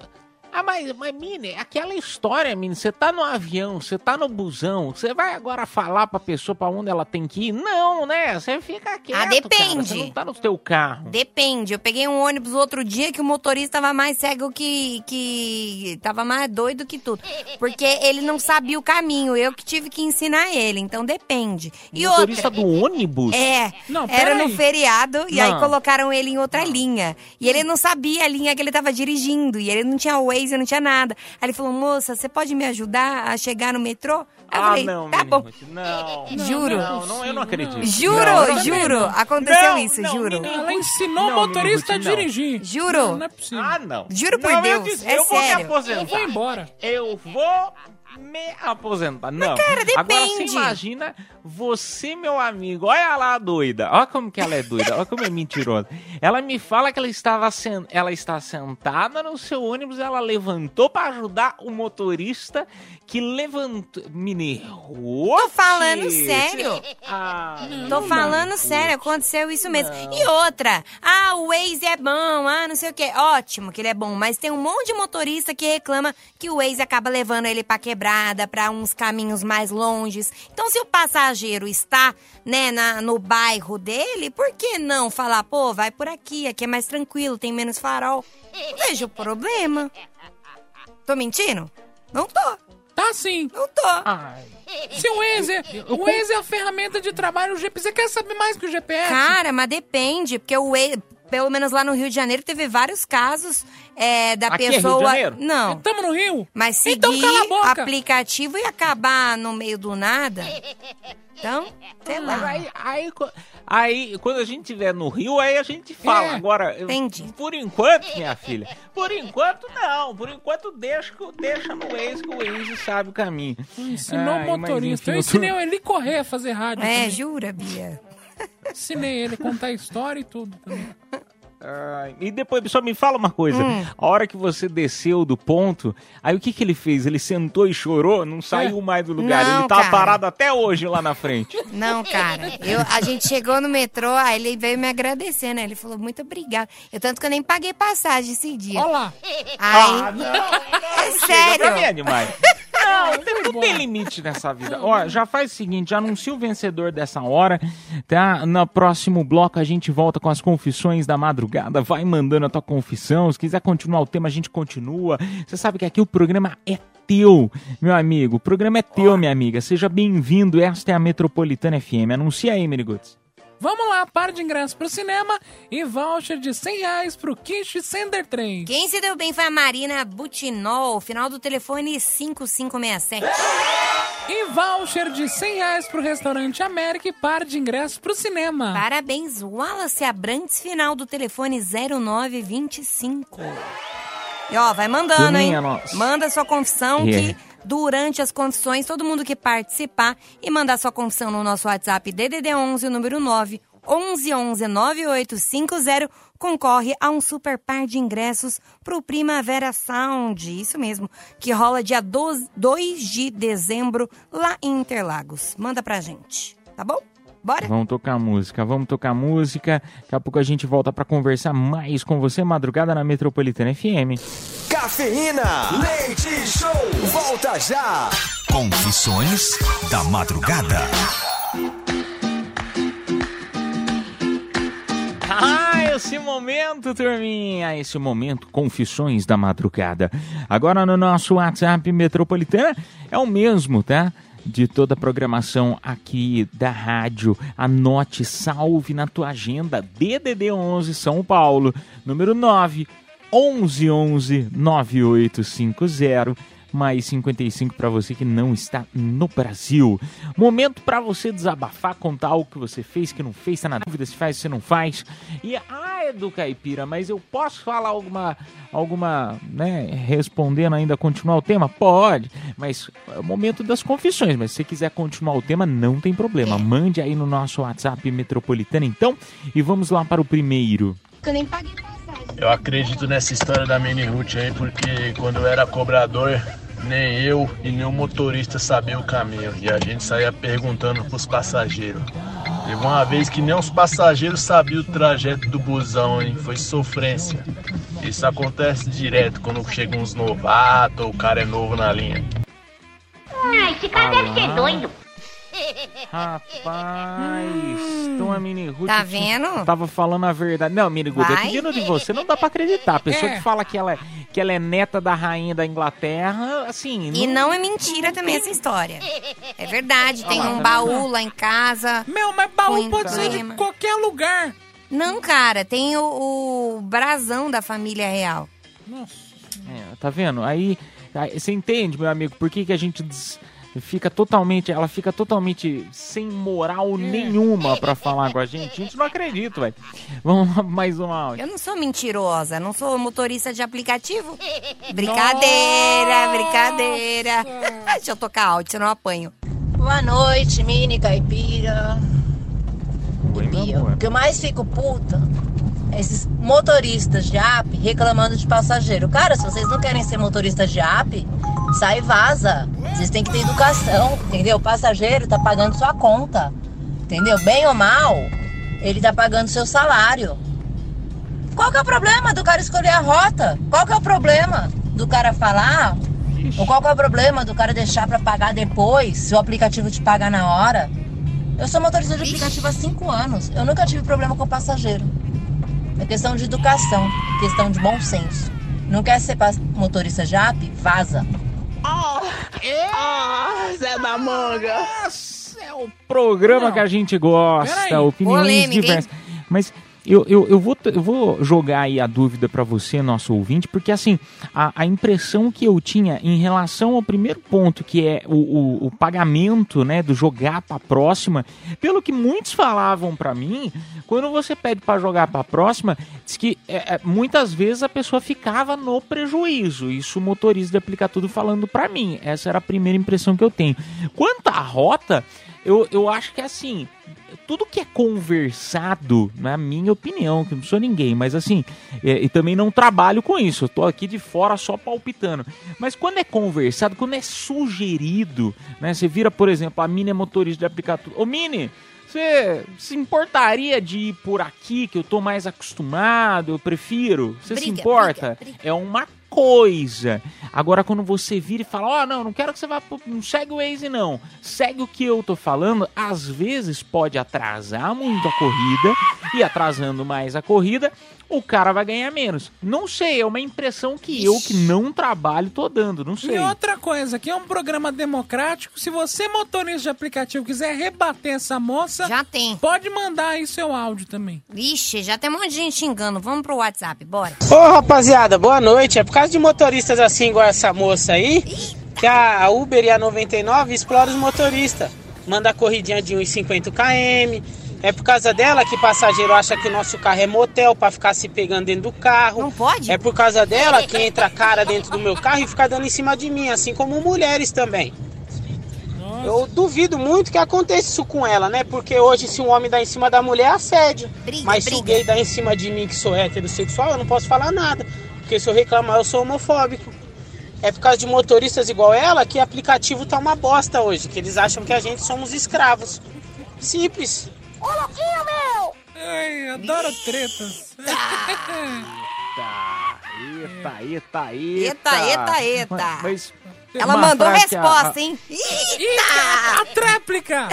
ah, mas, mas Mini, aquela história, Mini, você tá no avião, você tá no busão, você vai agora falar pra pessoa pra onde ela tem que ir? Não, né? Você fica quieto, Ah, cara, depende. Você não tá no teu carro. Depende. Eu peguei um ônibus outro dia que o motorista tava mais cego que. que. tava mais doido que tudo. Porque ele não sabia o caminho. Eu que tive que ensinar ele. Então depende. E Motorista outra. do ônibus? É, Não, era no feriado e aí Não. colocaram ele em outra linha. E ele não sabia a linha que ele tava dirigindo. E ele não tinha Waze, não tinha nada. Aí ele falou, moça, você pode me ajudar a chegar no metrô? Aí eu Ah, falei, não, tá bom. Não. Juro. Não, não, eu não acredito. Juro, Não, não juro. Aconteceu Não, isso, não, juro. Mini Ela Ruth, ensinou o não, motorista a dirigir. Juro. Não, não é possível. Ah, não. Juro por Não, eu Deus, disse, é eu vou me sério. aposentar. Eu vou embora. Eu vou me aposentar. Não. cara, Agora você depende. imagina você, meu amigo. Olha lá a doida. Olha como que ela é doida. Olha como é mentirosa. Ela me fala que ela estava sen... ela está sentada no seu ônibus, ela levantou para ajudar o motorista que levantou. Mineiro. Tô falando sério. Ah, Tô falando sério, aconteceu isso mesmo. E outra, ah, o Waze é bom, ah, não sei o quê. Ótimo que ele é bom, mas tem um monte de motorista que reclama que o Waze acaba levando ele pra quebrada, pra uns caminhos mais longes. Então, se o passageiro está, né, na- no bairro dele, por que não falar, pô, vai por aqui, aqui é mais tranquilo, tem menos farol? Não vejo problema. Tô mentindo? Não tô. Tá sim. Não tô. Se o Waze, é- o Waze é a ferramenta de trabalho, o GPS, você quer saber mais que o GPS? Cara, mas depende, porque o Waze, pelo menos lá no Rio de Janeiro, teve vários casos é, da Aqui é Rio de pessoa. Janeiro? Não. Tamo no Rio. Mas seguir Então cala a boca. aplicativo e acabar no meio do nada. Então, sei lá. Aí, aí, aí, quando a gente estiver no Rio, aí a gente fala. É, Agora, eu- entendi. por enquanto, minha filha, por enquanto não. Por enquanto, deixa, que- deixa no Waze, que o Waze sabe o caminho. Ensinou o mas motorista. enfim, Eu ensinei ele correr a fazer rádio. É, também. jura, Bia? Ensinei ele a contar história e tudo também. E depois, só me fala uma coisa. Hum. A hora que você desceu do ponto, aí o que que ele fez? Ele sentou e chorou? Não saiu mais do lugar. Não, ele tá cara. parado até hoje lá na frente. Não, cara. Eu, a gente chegou no metrô, aí ele veio me agradecer, né? Ele falou, muito obrigado. Eu, tanto que eu nem paguei passagem esse dia. Olha lá. Aí, Ah, não, é Chega pra mim, sério. Demais. Não, tem, limite nessa vida. Ó, já faz o seguinte, já anuncia o vencedor dessa hora, tá? No próximo bloco a gente volta com as confissões da madrugada. Vai mandando a tua confissão. Se quiser continuar o tema, a gente continua. Você sabe que aqui o programa é teu, meu amigo. O programa é teu, minha amiga. Seja bem-vindo. Esta é a Metropolitana FM. Anuncia aí, Miniguts. Vamos lá, par de ingressos pro cinema e voucher de 100 reais pro Kish Sender 3. Quem se deu bem foi a Marina Butinol, final do telefone 5567. E voucher de 100 reais pro restaurante América e par de ingressos pro cinema. Parabéns, Wallace Abrantes, final do telefone 0925. E ó, vai mandando, hein? Manda sua confissão É. que durante as confissões, todo mundo que participar e mandar sua confissão no nosso WhatsApp DDD11, o número 9 1111 9850, concorre a um super par de ingressos pro Primavera Sound. Isso mesmo, que rola dia 12 2 de dezembro lá em Interlagos. Manda pra gente, tá bom? Bora? Vamos tocar música, vamos tocar música. Daqui a pouco a gente volta pra conversar mais com você, madrugada na Metropolitana FM. Cafeína, leite show, volta já. Confissões da madrugada. Ah, esse momento, turminha, esse momento, confissões da madrugada. Agora no nosso WhatsApp Metropolitana é o mesmo, tá? De toda a programação aqui da rádio. Anote, salve na tua agenda. DDD 11 São Paulo, número 9 1111 9850 mais 55 para você que não está no Brasil. Momento para você desabafar, contar algo que você fez, que não fez, tá na dúvida se faz, se não faz. E ah, Edu Caipira, mas eu posso falar alguma alguma, né, respondendo ainda continuar o tema? Pode, mas é o momento das confissões, mas se você quiser continuar o tema, não tem problema. Mande aí no nosso WhatsApp metropolitano então e vamos lá para o primeiro. Eu nem paguei Eu acredito nessa história da Mini Root aí, porque quando eu era cobrador, nem eu e nem o motorista sabia o caminho. E a gente saía perguntando pros passageiros. Teve uma vez que nem os passageiros sabiam o trajeto do busão, hein? Foi sofrência. Isso acontece direto quando chegam uns novatos ou o cara é novo na linha. Ah, esse cara deve ser doido. Rapaz, então a Mini Ruth Tá vendo? tava falando a verdade. Não, Mini Ruth, eu pedindo de você, não dá pra acreditar. A pessoa É. que fala que ela, é- que ela é neta da rainha da Inglaterra, assim... E não é mentira também essa história. É verdade, tem Olha lá, um tá baú vendo? lá em casa. Meu, mas baú pode ser de qualquer lugar. Não, cara, tem o, o brasão da família real. Nossa. É, tá vendo? Aí, aí você entende, meu amigo, por que, que a gente des- fica totalmente, ela fica totalmente sem moral nenhuma pra falar com a gente? A gente não acredita, velho. Vamos lá, mais um áudio. Eu não sou mentirosa, não sou motorista de aplicativo. Brincadeira, brincadeira. Deixa eu tocar áudio, senão eu apanho. Boa noite, mini caipira. Oi, meu Bia. amor. O que eu mais fico puta é esses motoristas de app reclamando de passageiro. Cara, se vocês não querem ser motoristas de app, sai e vaza. Vocês têm que ter educação, entendeu? O passageiro tá pagando sua conta, entendeu? Bem ou mal, ele tá pagando seu salário. Qual que é o problema do cara escolher a rota? Qual que é o problema do cara falar? Ou qual que é o problema do cara deixar pra pagar depois, se o aplicativo te pagar na hora? Eu sou motorista de aplicativo há cinco anos. Eu nunca tive problema com passageiro. É questão de educação, questão de bom senso. Não quer ser motorista de app? Vaza. Ah, Zé da Manga. é o programa Não. que a gente gosta, Peraí. opiniões diversas. Mas eu, eu, eu, vou, eu vou jogar aí a dúvida pra você, nosso ouvinte, porque assim, a, a impressão que eu tinha em relação ao primeiro ponto, que é o, o, o pagamento, né, do jogar pra próxima, pelo que muitos falavam pra mim, quando você pede pra jogar pra próxima, diz que é, é, muitas vezes a pessoa ficava no prejuízo. Isso o motorista de aplicar tudo falando pra mim. Essa era a primeira impressão que eu tenho. Quanto à rota, eu, eu acho que assim, tudo que é conversado, na minha opinião, que não sou ninguém, mas assim, é, e também não trabalho com isso, eu tô aqui de fora só palpitando. Mas quando é conversado, quando é sugerido, né? Você vira, por exemplo, a Mini é motorista de tudo. Ô Mini, você se importaria de ir por aqui, que eu tô mais acostumado, eu prefiro? Você se Briga, importa? É uma coisa. Agora, quando você vira e fala, ó, não, não quero que você vá, pro- não segue o Waze, não. Segue o que eu tô falando, às vezes pode atrasar muito a corrida, e atrasando mais a corrida, o cara vai ganhar menos. Não sei, é uma impressão que eu, que não trabalho, tô dando, não sei. E outra coisa, aqui é um programa democrático. Se você, motorista de aplicativo, quiser rebater essa moça, Já tem. pode mandar aí seu áudio também. Vixe, já tem um monte de gente xingando. Vamos pro WhatsApp, bora. Ô rapaziada, boa noite. É por causa de motoristas assim igual essa moça aí que a Uber e a 99 explora os motoristas. Manda corridinha de 1,50 km. É por causa dela que passageiro acha que o nosso carro é motel pra ficar se pegando dentro do carro. Não pode? É por causa dela que entra cara dentro do meu carro e fica dando em cima de mim, assim como mulheres também. Eu duvido muito que aconteça isso com ela, né? Porque hoje se um homem dá em cima da mulher é assédio. Briga, Mas se o briga. gay dá em cima de mim que sou heterossexual, eu não posso falar nada. Porque se eu reclamar, eu sou homofóbico. É por causa de motoristas igual ela que aplicativo tá uma bosta hoje. Que eles acham que a gente somos escravos. Simples. Ai, adoro tretas. Eita, eita, eita. Eita, eita, eita. Mas, mas Ela mandou frase que a- resposta, hein? Eita, a tréplica!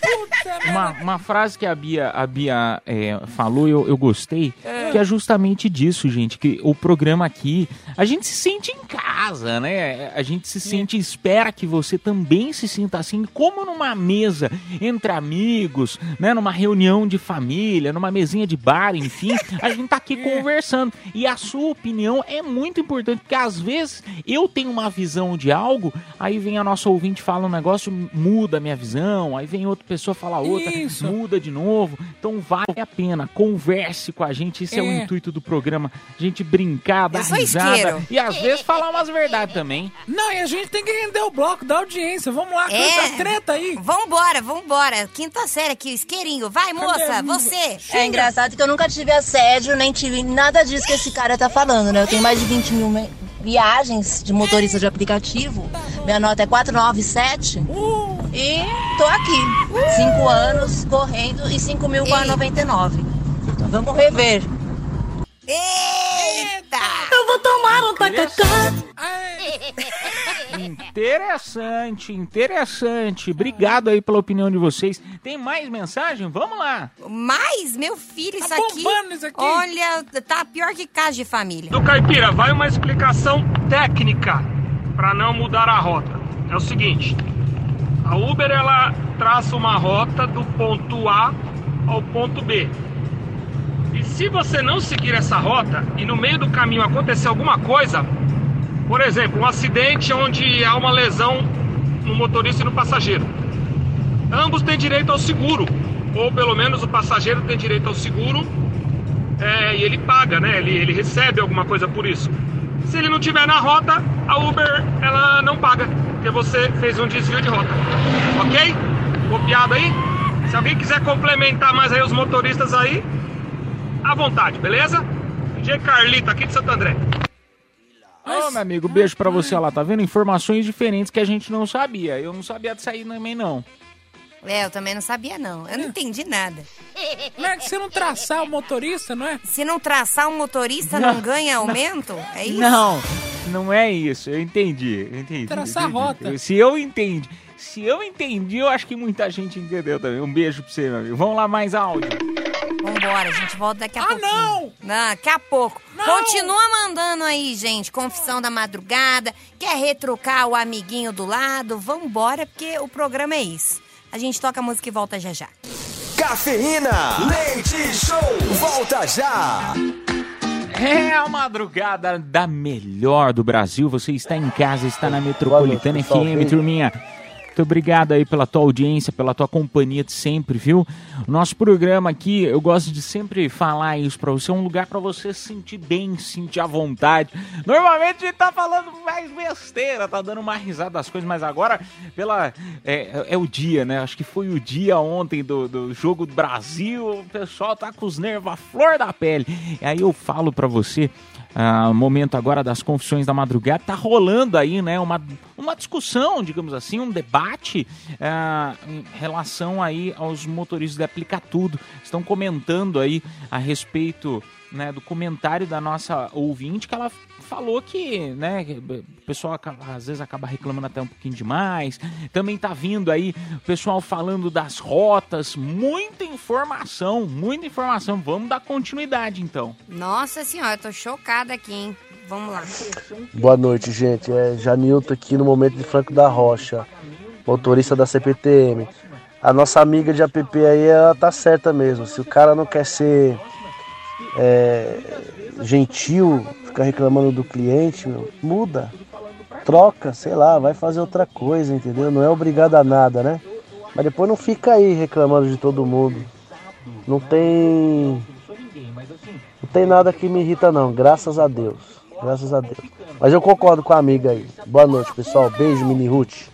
Puta Uma, uma frase que a Bia, a Bia é, falou, eu, eu gostei, que é justamente disso, gente, que o programa aqui, a gente se sente em casa, né? A gente se sente, espera que você também se sinta assim, como numa mesa entre amigos, né? Numa reunião de família, numa mesinha de bar, enfim, a gente tá aqui conversando. E a sua opinião é muito importante, porque às vezes eu tenho uma visão de algo, aí vem a nossa ouvinte fala um negócio, muda a minha visão, aí vem outra pessoa fala outra, Isso. muda de novo. Então vale a pena, converse com a gente, esse é, o É. intuito do programa, a gente brincar, dar risada isqueiro. e às vezes falar umas verdades também. Não, e a gente tem que render o bloco da audiência. Vamos lá, É. canta a treta aí. Vambora, vambora. Quinta série aqui, isqueirinho. Vai, moça, você. É engraçado que eu nunca tive assédio, nem tive nada disso que esse cara tá falando, né? Eu tenho mais de 20 mil me- viagens de motorista de aplicativo. Minha nota é 497. E tô aqui. Cinco anos correndo e 5 mil com a 99. Então vamos rever. Eita! Eu vou tomar um tacacá. Interessante, interessante. Obrigado aí pela opinião de vocês. Tem mais mensagem? Vamos lá. Mas, meu filho, isso Tá aqui. bombando isso aqui. Olha, tá pior que casa de família. Do Caipira, vai uma explicação técnica para não mudar a rota. É o seguinte: a Uber ela traça uma rota do ponto A ao ponto B. E se você não seguir essa rota e no meio do caminho acontecer alguma coisa, por exemplo, um acidente onde há uma lesão no motorista e no passageiro, ambos têm direito ao seguro, ou pelo menos o passageiro tem direito ao seguro é, e ele paga, né? Ele, ele recebe alguma coisa por isso. Se ele não tiver na rota, a Uber ela não paga, porque você fez um desvio de rota. Ok? Copiado aí? Se alguém quiser complementar mais aí os motoristas aí, à vontade, beleza? DJ Carlito aqui de Santo André. Ô, meu amigo, beijo pra você lá, tá vendo? Informações diferentes que a gente não sabia. Eu não sabia disso aí também, não. É, eu também não sabia, não. Eu não entendi nada. Não é que se não traçar o motorista, não é? Se não traçar um motorista, não, ganha aumento? É isso? Não, não é isso. Eu entendi, eu entendi. Traçar entendi. rota. Eu- Se eu entendi, se eu entendi, eu acho que muita gente entendeu também. Um beijo pra você, meu amigo. Vamos lá, mais áudio. Vambora, a gente volta daqui a Ah, pouco. não! Daqui a pouco. Continua mandando aí, gente. Confissão da madrugada. Quer retrucar o amiguinho do lado? Vambora, porque o programa é isso. A gente toca a música e volta já já. Cafeína, leite show, volta já. É a madrugada da melhor do Brasil. Você está em casa, está na Metropolitana. FM, turminha. Muito obrigado aí pela tua audiência, pela tua companhia de sempre, viu? Nosso programa aqui, eu gosto de sempre falar isso pra você, é um lugar pra você se sentir bem, se sentir à vontade. Normalmente a gente tá falando mais besteira, tá dando uma risada das coisas, mas agora, pela é, é o dia, né? Acho que foi o dia ontem do, do jogo do Brasil, o pessoal tá com os nervos à flor da pele. E aí eu falo pra você, ah, momento agora das confissões da madrugada, tá rolando aí, né, uma, uma discussão, digamos assim, um debate ah, em relação aí aos motoristas de aplicar tudo. Estão comentando aí a respeito né, do comentário da nossa ouvinte que ela falou que, né, o pessoal acaba- às vezes acaba reclamando até um pouquinho demais. Também tá vindo aí o pessoal falando das rotas, muita informação, muita informação. Vamos dar continuidade então. Nossa senhora, eu tô chocada aqui, hein? Vamos lá. Boa noite, gente. É Janilton aqui no momento de Franco da Rocha, motorista da CPTM. A nossa amiga de app aí, ela tá certa mesmo. Se o cara não quer ser é, gentil, ficar reclamando do cliente, meu, muda. Troca, sei lá, vai fazer outra coisa, entendeu? Não é obrigado a nada, né? Mas depois não fica aí reclamando de todo mundo. Não tem. Não tem nada que me irrita, não, graças a Deus. Graças a Deus. Mas eu concordo com a amiga aí. Boa noite, pessoal. Beijo, Mini Ruth.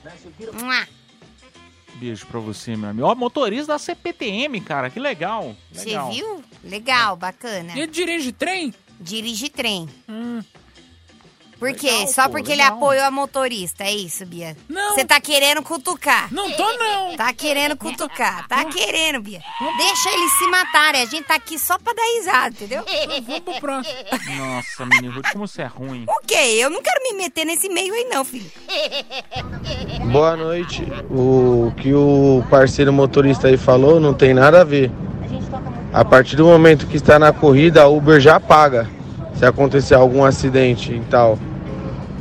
Beijo pra você, meu amigo. Ó, motorista da CPTM, cara, que legal. Você legal. viu? Legal, bacana. Ele dirige trem? Dirige trem. Hum. Por quê? Legal, Só pô, porque legal. ele apoiou a motorista, é isso, Bia? Não. Você tá querendo cutucar. Não tô, não. Tá querendo cutucar. Tá querendo, Bia. Deixa eles se matarem. A gente tá aqui só pra dar risada, entendeu? Vamos pro próximo. Nossa, Ruth, como você é ruim. O quê? Eu não quero me meter nesse meio aí, não, filho. Boa noite. O que o parceiro motorista aí falou não tem nada a ver. A partir do momento que está na corrida, a Uber já paga se acontecer algum acidente e tal.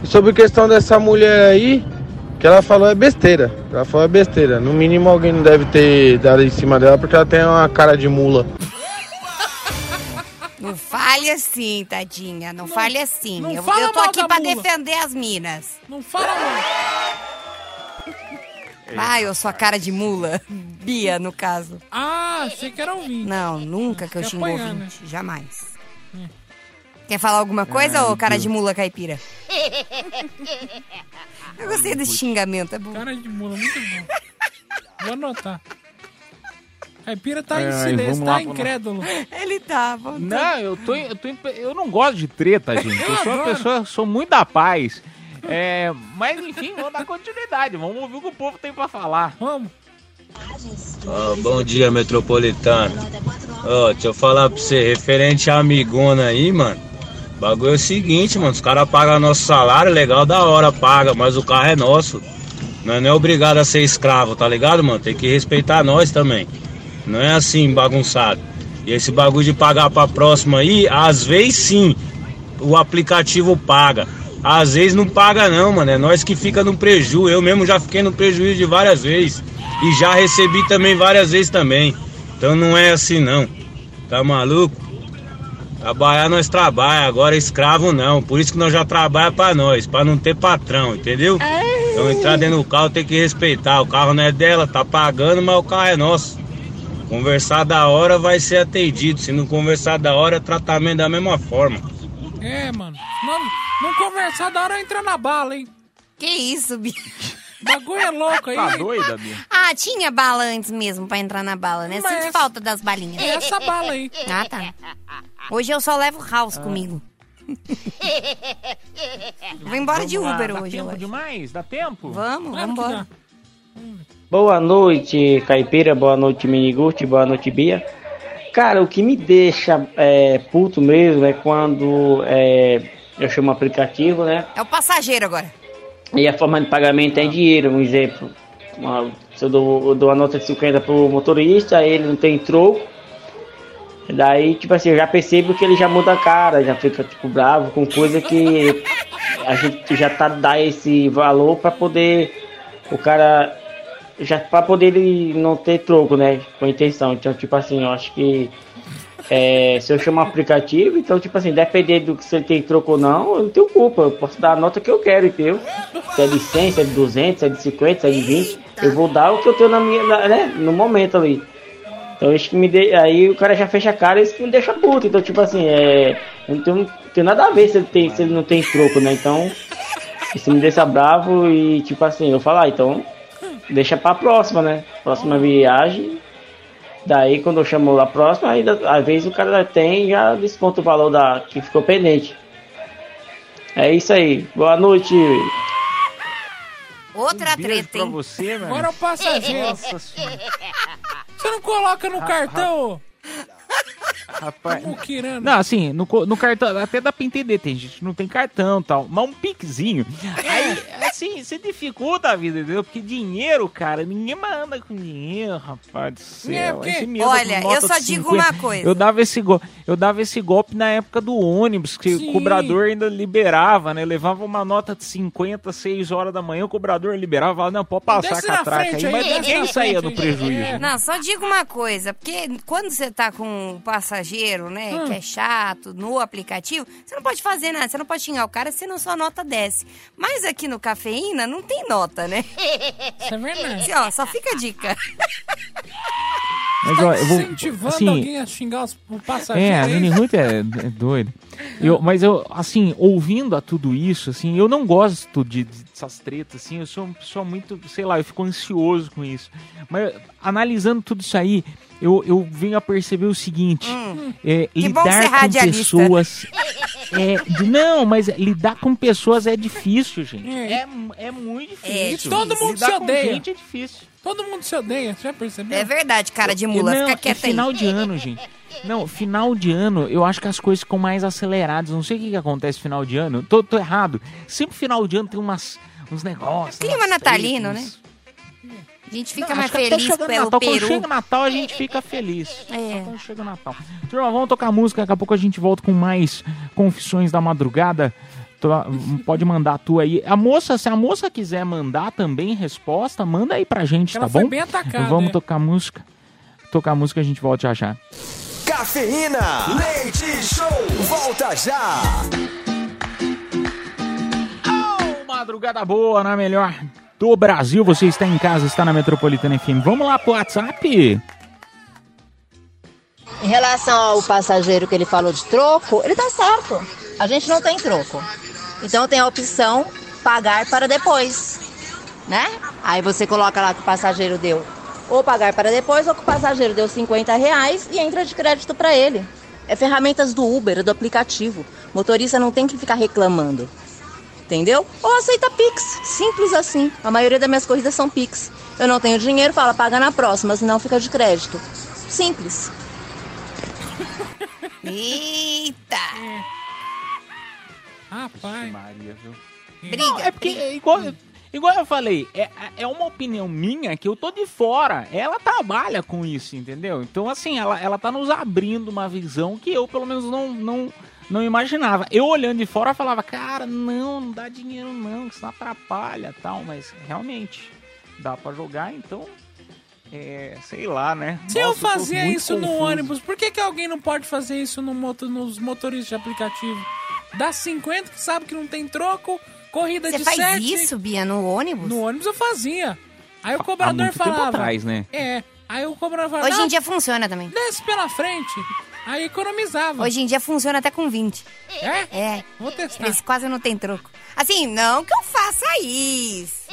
E sobre a questão dessa mulher aí, que ela falou é besteira. Ela falou é besteira. No mínimo alguém não deve ter dado em cima dela porque ela tem uma cara de mula. Não fale assim, tadinha. Não, fale assim. não eu, fala eu tô aqui pra mula. defender as minas. Não fala, mano. Ai, eu sou a cara de mula. Bia, no caso. Ah, achei que era ouvinte. Não, nunca que eu xingo apanhar, ouvinte. Jamais. Quer falar alguma coisa, Ai, ô cara Deus. de mula caipira? Eu gostei desse xingamento, é bom. Cara de mula, muito bom. Vou anotar. Caipira tá Ai, em silêncio, tá lá. incrédulo. Ele tá, vamos Não, eu tô, eu tô, eu não gosto de treta, gente. Eu Eu sou uma adoro. pessoa, sou muito da paz. É, mas enfim, vamos dar continuidade. Vamos ouvir o que o povo tem pra falar. Vamos. Ó, bom dia, metropolitano. Ó, deixa eu falar pra você, referente à amigona aí, mano. O bagulho é o seguinte, mano. Os caras pagam nosso salário, legal, da hora, paga, mas o carro é nosso. Não é obrigado a ser escravo, tá ligado, mano? Tem que respeitar nós também. Não é assim, bagunçado. E esse bagulho de pagar pra próxima aí, às vezes sim, o aplicativo paga. Às vezes não paga não, mano. É nós que fica no prejuízo. Eu mesmo já fiquei no prejuízo de várias vezes. E já recebi também várias vezes também. Então não é assim não. Tá maluco? Trabalhar nós trabalha, agora escravo não. Por isso que nós já trabalha pra nós, pra não ter patrão, entendeu? Então entrar dentro do carro tem que respeitar. O carro não é dela, tá pagando, mas o carro é nosso. Conversar da hora vai ser atendido. Se não conversar da hora, é tratamento da mesma forma. É, mano. Não, não conversar da hora entra na bala, hein? Que isso, Bia? Bagulho é louco aí. Tá doida, Bia? Ah, tinha bala antes mesmo pra entrar na bala, né? Mas Sinto essa- falta das balinhas. É essa bala aí. Ah, tá. Hoje eu só levo house comigo. Vou embora de Vamos lá, Uber dá hoje, eu tempo demais? Dá tempo? Vamos, Claro vamos embora. Boa noite, Caipira. Boa noite, Minigurt. Boa noite, Bia. Cara, o que me deixa é, puto mesmo é quando é, eu chamo o aplicativo, né? É o passageiro agora. E a forma de pagamento é em dinheiro. Um exemplo, uma- se eu dou, eu dou a nota de 50 pro motorista, ele não tem troco. Daí, tipo assim, eu já percebo que ele já muda a cara, já fica, tipo, bravo com coisa que a gente já tá dar esse valor pra poder o cara já pra poder ele não ter troco, né? Com intenção. Então, tipo assim, eu acho que é, se eu chamar aplicativo, então, tipo assim, dependendo do que ele tem troco ou não, eu não tenho culpa. Eu posso dar a nota que eu quero, entendeu? Se é de 100, se é de 200, se é de 50, se é de 20, eu vou dar o que eu tenho na minha, na- né? No momento ali. Então, isso que me de... aí o cara já fecha a cara e isso que me deixa puto. Então, tipo assim, é. Eu não tenho, não tenho nada a ver se ele, tem, se ele não tem troco, né? Então, isso me deixa bravo e, tipo assim, eu falo, ah, então, deixa pra próxima, né? Próxima viagem. Daí, quando eu chamo lá próxima, aí da- às vezes o cara tem e já desconta o valor da que ficou pendente. É isso aí. Boa noite. Outra Beijo treta, pra hein? você, meu. Agora é o passageiro. Você não coloca no cartão? Rapaz. Muquirana. Não, assim, no, no cartão, até dá pra entender, tem gente que não tem cartão e tal, mas um piquezinho. Aí, assim, você dificulta a vida, entendeu? Porque dinheiro, cara, ninguém manda com dinheiro, rapaz do céu. É, porque- Esse medo Olha, eu só digo 50. uma coisa. Eu dava esse, go... eu dava esse golpe na época do ônibus, que Sim. o cobrador ainda liberava, né? Levava uma nota de 50, 6 horas da manhã, o cobrador liberava, falava, não, pode passar Desce com a traca frente aí, mas ninguém saía aí. prejuízo. Não, só digo uma coisa, porque quando você tá com um passageiro, né, Hum. que é chato, no aplicativo, você não pode fazer nada, você não pode xingar o cara, senão sua nota desce. Mas aqui no Cafeína não tem nota, né? Isso é verdade. Assim, ó, só fica a dica. Mas, ó, eu vou, Incentivando assim, alguém a xingar os, o passageiro. É, a? Mini Ruth é, é doido. Eu, mas eu, assim, ouvindo a tudo isso, assim, eu não gosto de, dessas tretas, assim, eu sou uma pessoa muito, sei lá, eu fico ansioso com isso. Mas analisando tudo isso aí, eu, eu venho a perceber o seguinte: é, bom ser lidar com radialista. pessoas. É, de- não, mas lidar com pessoas é difícil, gente. É. É, é muito difícil. E todo mundo lidar se com odeia. gente é difícil. Todo mundo se odeia, você já percebeu? É verdade, cara de mula, não, fica é quieto aí. final de ano, gente. Não, final de ano, eu acho que as coisas ficam mais aceleradas. Não sei o que, que acontece no final de ano. Tô, tô errado. Sempre final de ano tem umas, uns negócios. Clima natalino, tretas, A gente fica Não, mais feliz chega pelo Natal. Quando Peru. chega o Natal, a gente fica feliz. É. Só quando chega o Natal. Turma, vamos tocar música. Daqui a pouco a gente volta com mais confissões da madrugada. Pode mandar a tua aí. A moça, se a moça quiser mandar também resposta, manda aí pra gente, Ela tá foi bom? bem atacada, Vamos é. tocar música. Tocar música, a gente volta já já. Cafeína, leite show, volta já. Madrugada boa, na melhor do Brasil. Você está em casa, está na Metropolitana FM. Vamos lá pro WhatsApp? Em relação ao passageiro que ele falou de troco, ele tá certo. A gente não tem troco. Então tem a opção pagar para depois, né? Aí você coloca lá que o passageiro deu ou pagar para depois ou que o passageiro deu 50 reais e entra de crédito para ele. É ferramentas do Uber, do aplicativo. Motorista não tem que ficar reclamando. Entendeu? Ou aceita Pix. Simples assim. A maioria das minhas corridas são Pix. Eu não tenho dinheiro, fala, paga na próxima, senão fica de crédito. Simples. Eita! Rapaz. Maria, viu? Briga. Não, é porque, é igual, igual eu falei, é, é uma opinião minha que eu tô de fora. Ela trabalha com isso, entendeu? Então, assim, ela, ela tá nos abrindo uma visão que eu, pelo menos, não, não, não imaginava. Eu olhando de fora, eu falava, cara, não, não dá dinheiro não, que isso não atrapalha tal. Mas, realmente, dá pra jogar, então... É, sei lá, né? Se eu Nossa, tô fazia isso no confuso. ônibus, por que, que alguém não pode fazer isso no moto, nos motoristas de aplicativo? Dá 50 que sabe que não tem troco, corrida Você de faz 7. isso, Bia, no ônibus? No ônibus eu fazia. Aí o Há cobrador muito tempo falava. atrás, né? É. Aí o cobrador falava. Hoje em "Não, dia funciona também. Desce pela frente. Aí economizava. Hoje em dia funciona até com 20. É? É. Vou testar. Eles quase não tem troco. Assim, não que eu faça isso.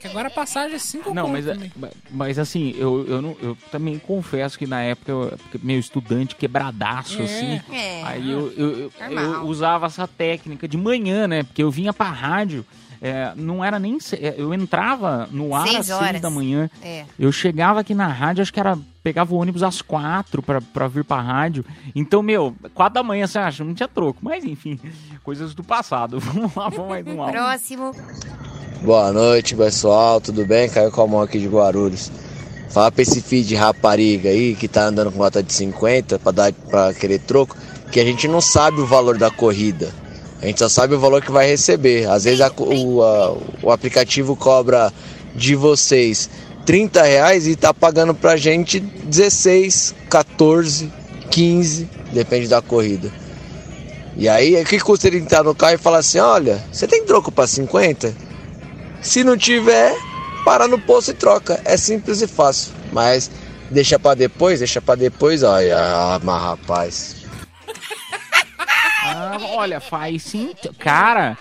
Que agora a passagem é 5 Não, mas, também. mas assim, eu, eu, não, eu também confesso que na época, eu, meu estudante quebradaço, É. assim, É. aí eu, eu, eu- eu usava essa técnica de manhã, né? Porque eu vinha pra rádio, é, não era nem. se- é, Eu entrava no ar Seis às seis horas. da manhã. É. Eu chegava aqui na rádio, acho que era. Pegava o ônibus às quatro pra, pra vir pra rádio. Então, meu, quatro da manhã, você acha? Não tinha troco. Mas, enfim, coisas do passado. Vamos lá, vamos mais um áudio. Próximo. Boa noite, pessoal. Tudo bem? Caio Calmon aqui de Guarulhos. Fala pra esse filho de rapariga aí que tá andando com nota de 50 pra, dar, pra querer troco, que a gente não sabe o valor da corrida. A gente só sabe o valor que vai receber. Às vezes a o, a- o aplicativo cobra de vocês 30 reais e tá pagando pra gente 16, 14, 15, depende da corrida. E aí, o que custa ele entrar no carro e falar assim: olha, você tem troco pra 50? Se não tiver, para no posto e troca. É simples e fácil. Mas deixa pra depois, deixa pra depois, olha, ah, mas rapaz. Ah, olha, faz sim. Cara,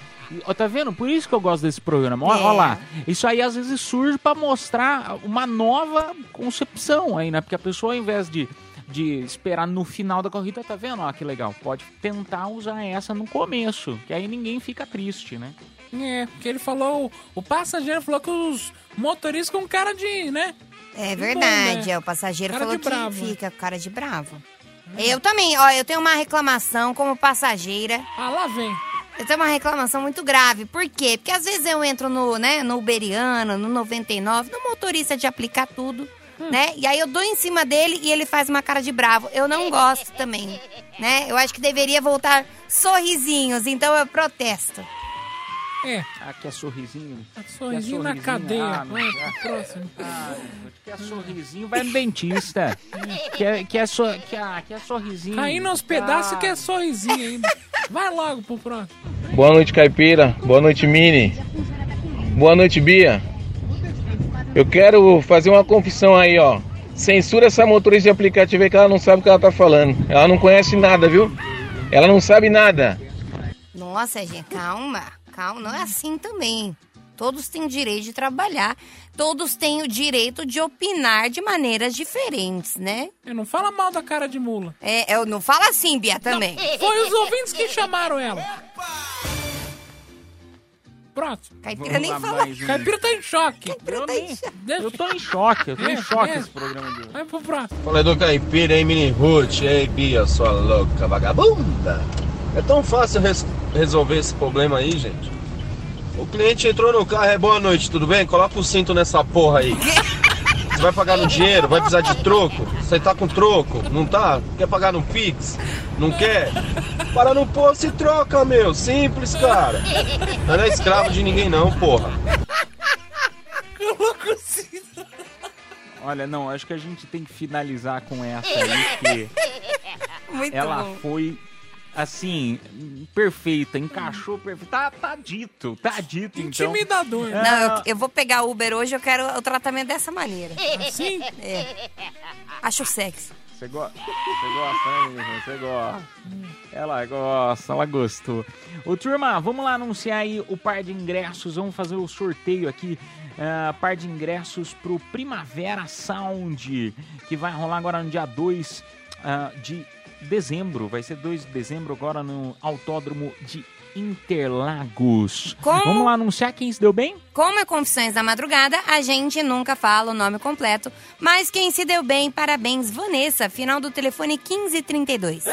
ó, tá vendo? Por isso que eu gosto desse programa. Olha, É. lá. Isso aí às vezes surge pra mostrar uma nova concepção aí, né? Porque a pessoa, ao invés de, de esperar no final da corrida, tá vendo? Ó, que legal. Pode tentar usar essa no começo, que aí ninguém fica triste, né? É, porque ele falou, o passageiro falou que os motoristas com cara de, né? É De verdade, bom, né? é, o passageiro Cara falou que bravo. fica com cara de bravo. Eu também, ó, eu tenho uma reclamação como passageira. Ah, lá vem. Eu tenho uma reclamação muito grave. Por quê? Porque às vezes eu entro no, né, no Uberiano, no 99, no motorista de aplicar tudo, né? E aí eu dou em cima dele e ele faz uma cara de bravo. Eu não gosto também, né? Eu acho que deveria voltar sorrisinhos, então eu protesto. É. Ah, quer sorrisinho? Sorrisinho Quer na cadeia. Ah, não quer. próximo. Ah, quer sorrisinho, vai no dentista. quer, quer, so, quer, quer sorrisinho. Caindo aos pedaços Ah. que é sorrisinho ainda. Vai logo pro próximo. Boa noite, Caipira. Boa noite, Mini. Boa noite, Bia. Eu quero fazer uma confissão aí, ó. Censura essa motorista de aplicativo aí que ela não sabe o que ela tá falando. Ela não conhece nada, viu? Ela não sabe nada. Nossa, gente, calma, calma, não é assim também. Todos têm direito de trabalhar, todos têm o direito de opinar de maneiras diferentes, né? Eu não fala mal da cara de mula. É, eu não fala assim, Bia, também. Foi os ouvintes que chamaram ela. Próximo. Caipira nem Vamos lá, fala. mais um. Caipira tá em choque. Eu, nem- eu tô em choque, eu tô em É, choque é. esse programa de hoje. Vai pro próximo. Fala do Caipira, hein, Mini Ruth? Ei, Bia, sua louca vagabunda. É tão fácil res- resolver esse problema aí, gente. O cliente entrou no carro, é boa noite, tudo bem? Coloca o cinto nessa porra aí. Você vai pagar no dinheiro, vai precisar de troco. Você tá com troco, não tá? Quer pagar no Pix? Não quer? Para no posto e troca, meu. Simples, cara. Não é escravo de ninguém não, porra. Coloca o cinto. Olha, não, acho que a gente tem que finalizar com essa aí, que Muito ela bom. foi, assim, perfeita, encaixou perfeito. Tá, tá dito, tá dito, então. Intimidador. Não, eu, eu vou pegar Uber hoje, eu quero o tratamento dessa maneira. Assim? É. Acho sexy. Você gosta? Você gosta, né? Você gosta. Ela gosta, ela gostou. Ô, turma, vamos lá anunciar aí o par de ingressos. Vamos fazer o sorteio aqui. ah, par de ingressos pro Primavera Sound, que vai rolar agora no dia 2 ah, de dezembro. Vai ser 2 de dezembro agora no Autódromo de Interlagos. Como? Vamos lá anunciar quem se deu bem? Como é Confissões da Madrugada, a gente nunca fala o nome completo, mas quem se deu bem, parabéns, Vanessa, final do telefone 1532.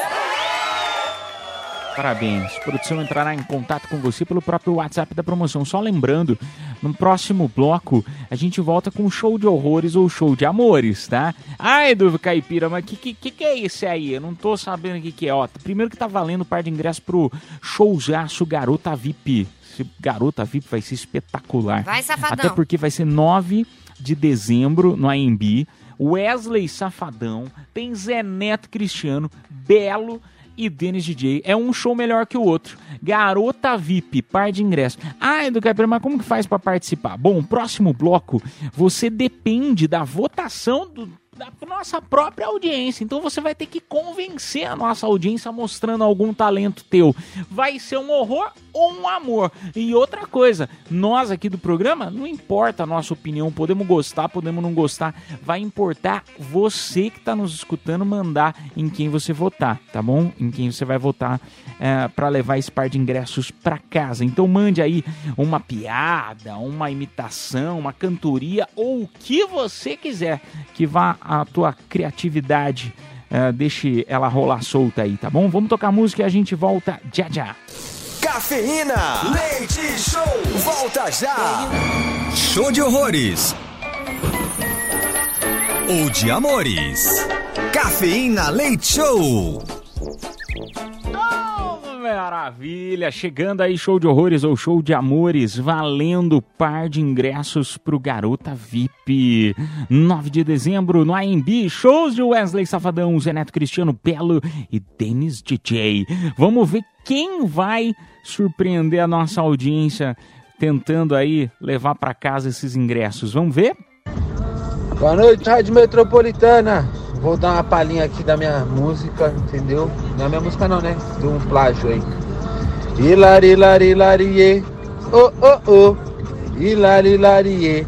Parabéns. A produção entrará em contato com você pelo próprio WhatsApp da promoção. Só lembrando, no próximo bloco a gente volta com show de horrores ou show de amores, tá? Ai, Dudu Caipira, mas que, que, que é esse aí? Eu não tô sabendo o que, que é. Ó, primeiro que tá valendo par de ingresso pro showzaço Garota VIP. Esse Garota VIP vai ser espetacular. Vai, safadão. Até porque vai ser 9 de dezembro no AMB. Wesley Safadão, tem Zé Neto Cristiano, Belo e Denis DJ. É um show melhor que o outro. Garota VIP, par de ingressos. Ah, Edu Caipira, mas como que faz para participar? Bom, próximo bloco, você depende da votação do- da nossa própria audiência. Então você vai ter que convencer a nossa audiência mostrando algum talento teu. Vai ser um horror um amor. E outra coisa, nós aqui do programa, não importa a nossa opinião, podemos gostar, podemos não gostar, vai importar você que está nos escutando mandar em quem você votar, tá bom? Em quem você vai votar para levar esse par de ingressos para casa. Então mande aí uma piada, uma imitação, uma cantoria ou o que você quiser que vá a tua criatividade. eh, deixe ela rolar solta aí, tá bom? Vamos tocar música e a gente volta já já. Cafeína, leite show, volta já. Show de horrores. ou de amores? Cafeína Leite Show. Maravilha! Chegando aí, show de horrores ou show de amores, valendo par de ingressos pro Garota VIP. 9 de dezembro no AMB, shows de Wesley Safadão, Zé Neto Cristiano Belo e Denis DJ. Vamos ver quem vai surpreender a nossa audiência tentando aí levar pra casa esses ingressos. Vamos ver? Boa noite, Rádio Metropolitana. Vou dar uma palhinha aqui da minha música, entendeu? Não é minha música não, né? De um plágio aí. Hilari, lari, larie. Oh, oh, oh. Hilari, larie.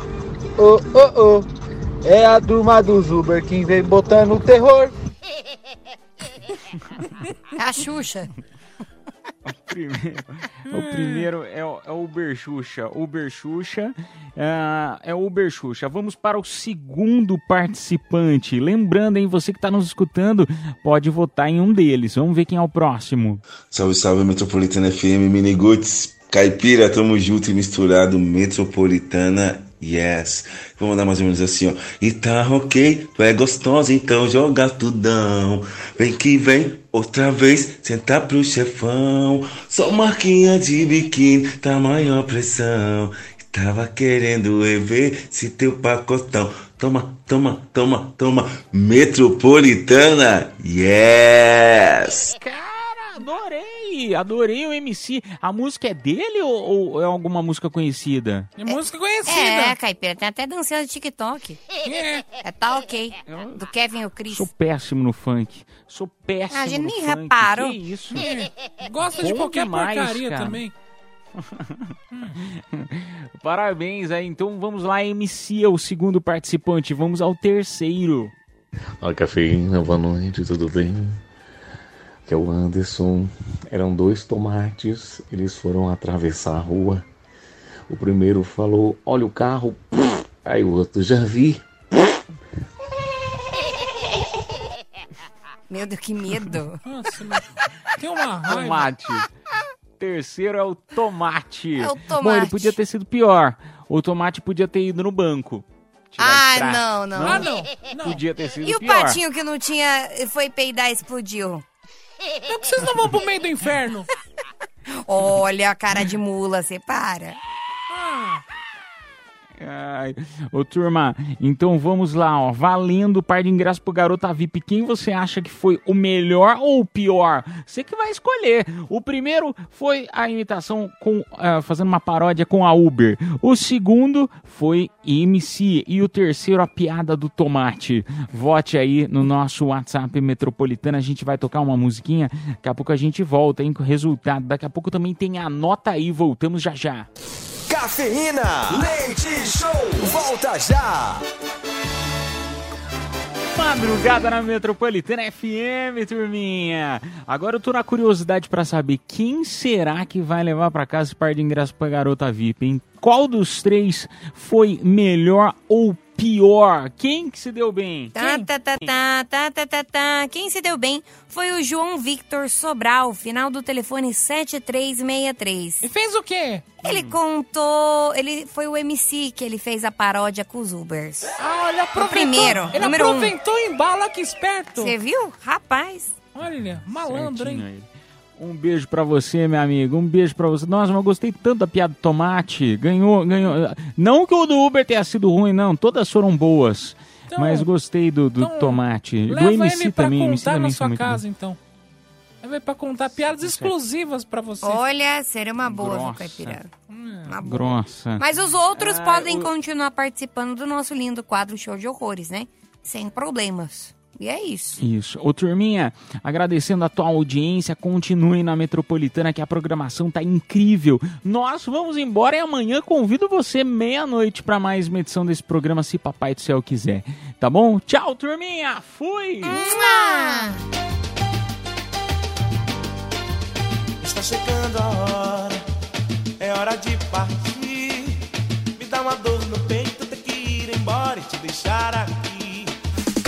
Oh, oh, oh. É a turma do Uber que vem botando terror. É a Xuxa. Primeiro, o primeiro é, o- é o Uber Xuxa. Uber Xuxa é, é o Uber Xuxa. Vamos para o segundo participante. Lembrando, hein, você que está nos escutando, pode votar em um deles. Vamos ver quem é o próximo. Salve, salve, Metropolitana FM, Miniguts, Caipira, tamo junto e misturado, Metropolitana, yes. Vou mandar mais ou menos assim, ó. E tá ok, tu é gostosa, então joga tudão. Vem que vem, outra vez, senta pro chefão. Só marquinha de biquíni, tá maior pressão. Tava querendo rever se teu pacotão. Toma, toma, toma, toma. Metropolitana, yes! Cara, adorei! Adorei o MC. A música é dele ou, ou é alguma música conhecida? É música conhecida. É, Caipira, tem até dancinha de TikTok. É. É tá ok. Do Kevin e o Chris. Sou péssimo no funk. Sou péssimo A gente no nem funk. reparou. Que isso? É. Gosta de qualquer demais, porcaria cara. também. Parabéns aí. Então vamos lá, MC é o segundo participante. Vamos ao terceiro. Olha, cafeína, boa noite, tudo bem? Que é o Anderson. Eram dois tomates, eles foram atravessar a rua. O primeiro falou: Olha o carro. Aí o outro já vi. Meu Deus, que medo. Nossa, mas tem uma raiva. Tomate. Terceiro é o tomate. É o Bom, tomate. ele podia ter sido pior. O tomate podia ter ido no banco. Ah, não, não. Ah, não. não. Podia ter sido E o pior. patinho que não tinha, foi peidar e explodiu? Por que vocês não vão pro meio do inferno? Olha a cara de mula, você para. Ai. Ô, turma, então vamos lá, ó. Valendo o par de ingressos pro Garota VIP. Quem você acha que foi o melhor ou o pior? Você que vai escolher. O primeiro foi a imitação com ah, fazendo uma paródia com a Uber. O segundo foi MC. E o terceiro, a piada do tomate. Vote aí no nosso WhatsApp metropolitano. A gente vai tocar uma musiquinha. Daqui a pouco a gente volta, hein, com o resultado. Daqui a pouco também tem a nota aí. Voltamos já já. Cafeína, leite show, volta já. Madrugada na Metropolitana FM, turminha. Agora eu tô na curiosidade pra saber quem será que vai levar pra casa esse par de ingressos pra garota VIP, hein? Qual dos três foi melhor ou pior? Quem que se deu bem? Tá, tá, tá, tá, tá, tá, tá, tá. Quem se deu bem foi o João Victor Sobral, final do telefone 7363. E fez o quê? Ele contou. Ele foi o MC que ele fez a paródia com os Ubers. Ah, ele aproveitou. primeiro, Ele número um. aproveitou em bala, que esperto. Você viu? Rapaz. Olha, malandro, Certinho hein? aí. Um beijo pra você, meu amigo. Um beijo pra você. Nossa, mas eu gostei tanto da piada do tomate. Ganhou, ganhou. Não que o do Uber tenha sido ruim, não. Todas foram boas. Então- mas gostei do, do então, tomate. Do Leva MC ele pra também. MC contar também na sua muito bom. casa, então. Leva ele pra contar piadas exclusivas pra você. Olha, seria uma boa, viu, Grossa. Caipira? Uma boa. Grossa. Mas os outros Ah, podem o- continuar participando do nosso lindo quadro Show de Horrores, né? Sem problemas. E é isso. Isso. Ô, turminha, agradecendo a tua audiência, continue na Metropolitana que a programação tá incrível. Nós vamos embora e amanhã convido você meia-noite para mais uma edição desse programa, se papai do céu quiser. Tá bom? Tchau, turminha! Fui! Está chegando a hora, é hora de partir. Me dá uma dor no peito, ter que ir embora e te deixar aqui.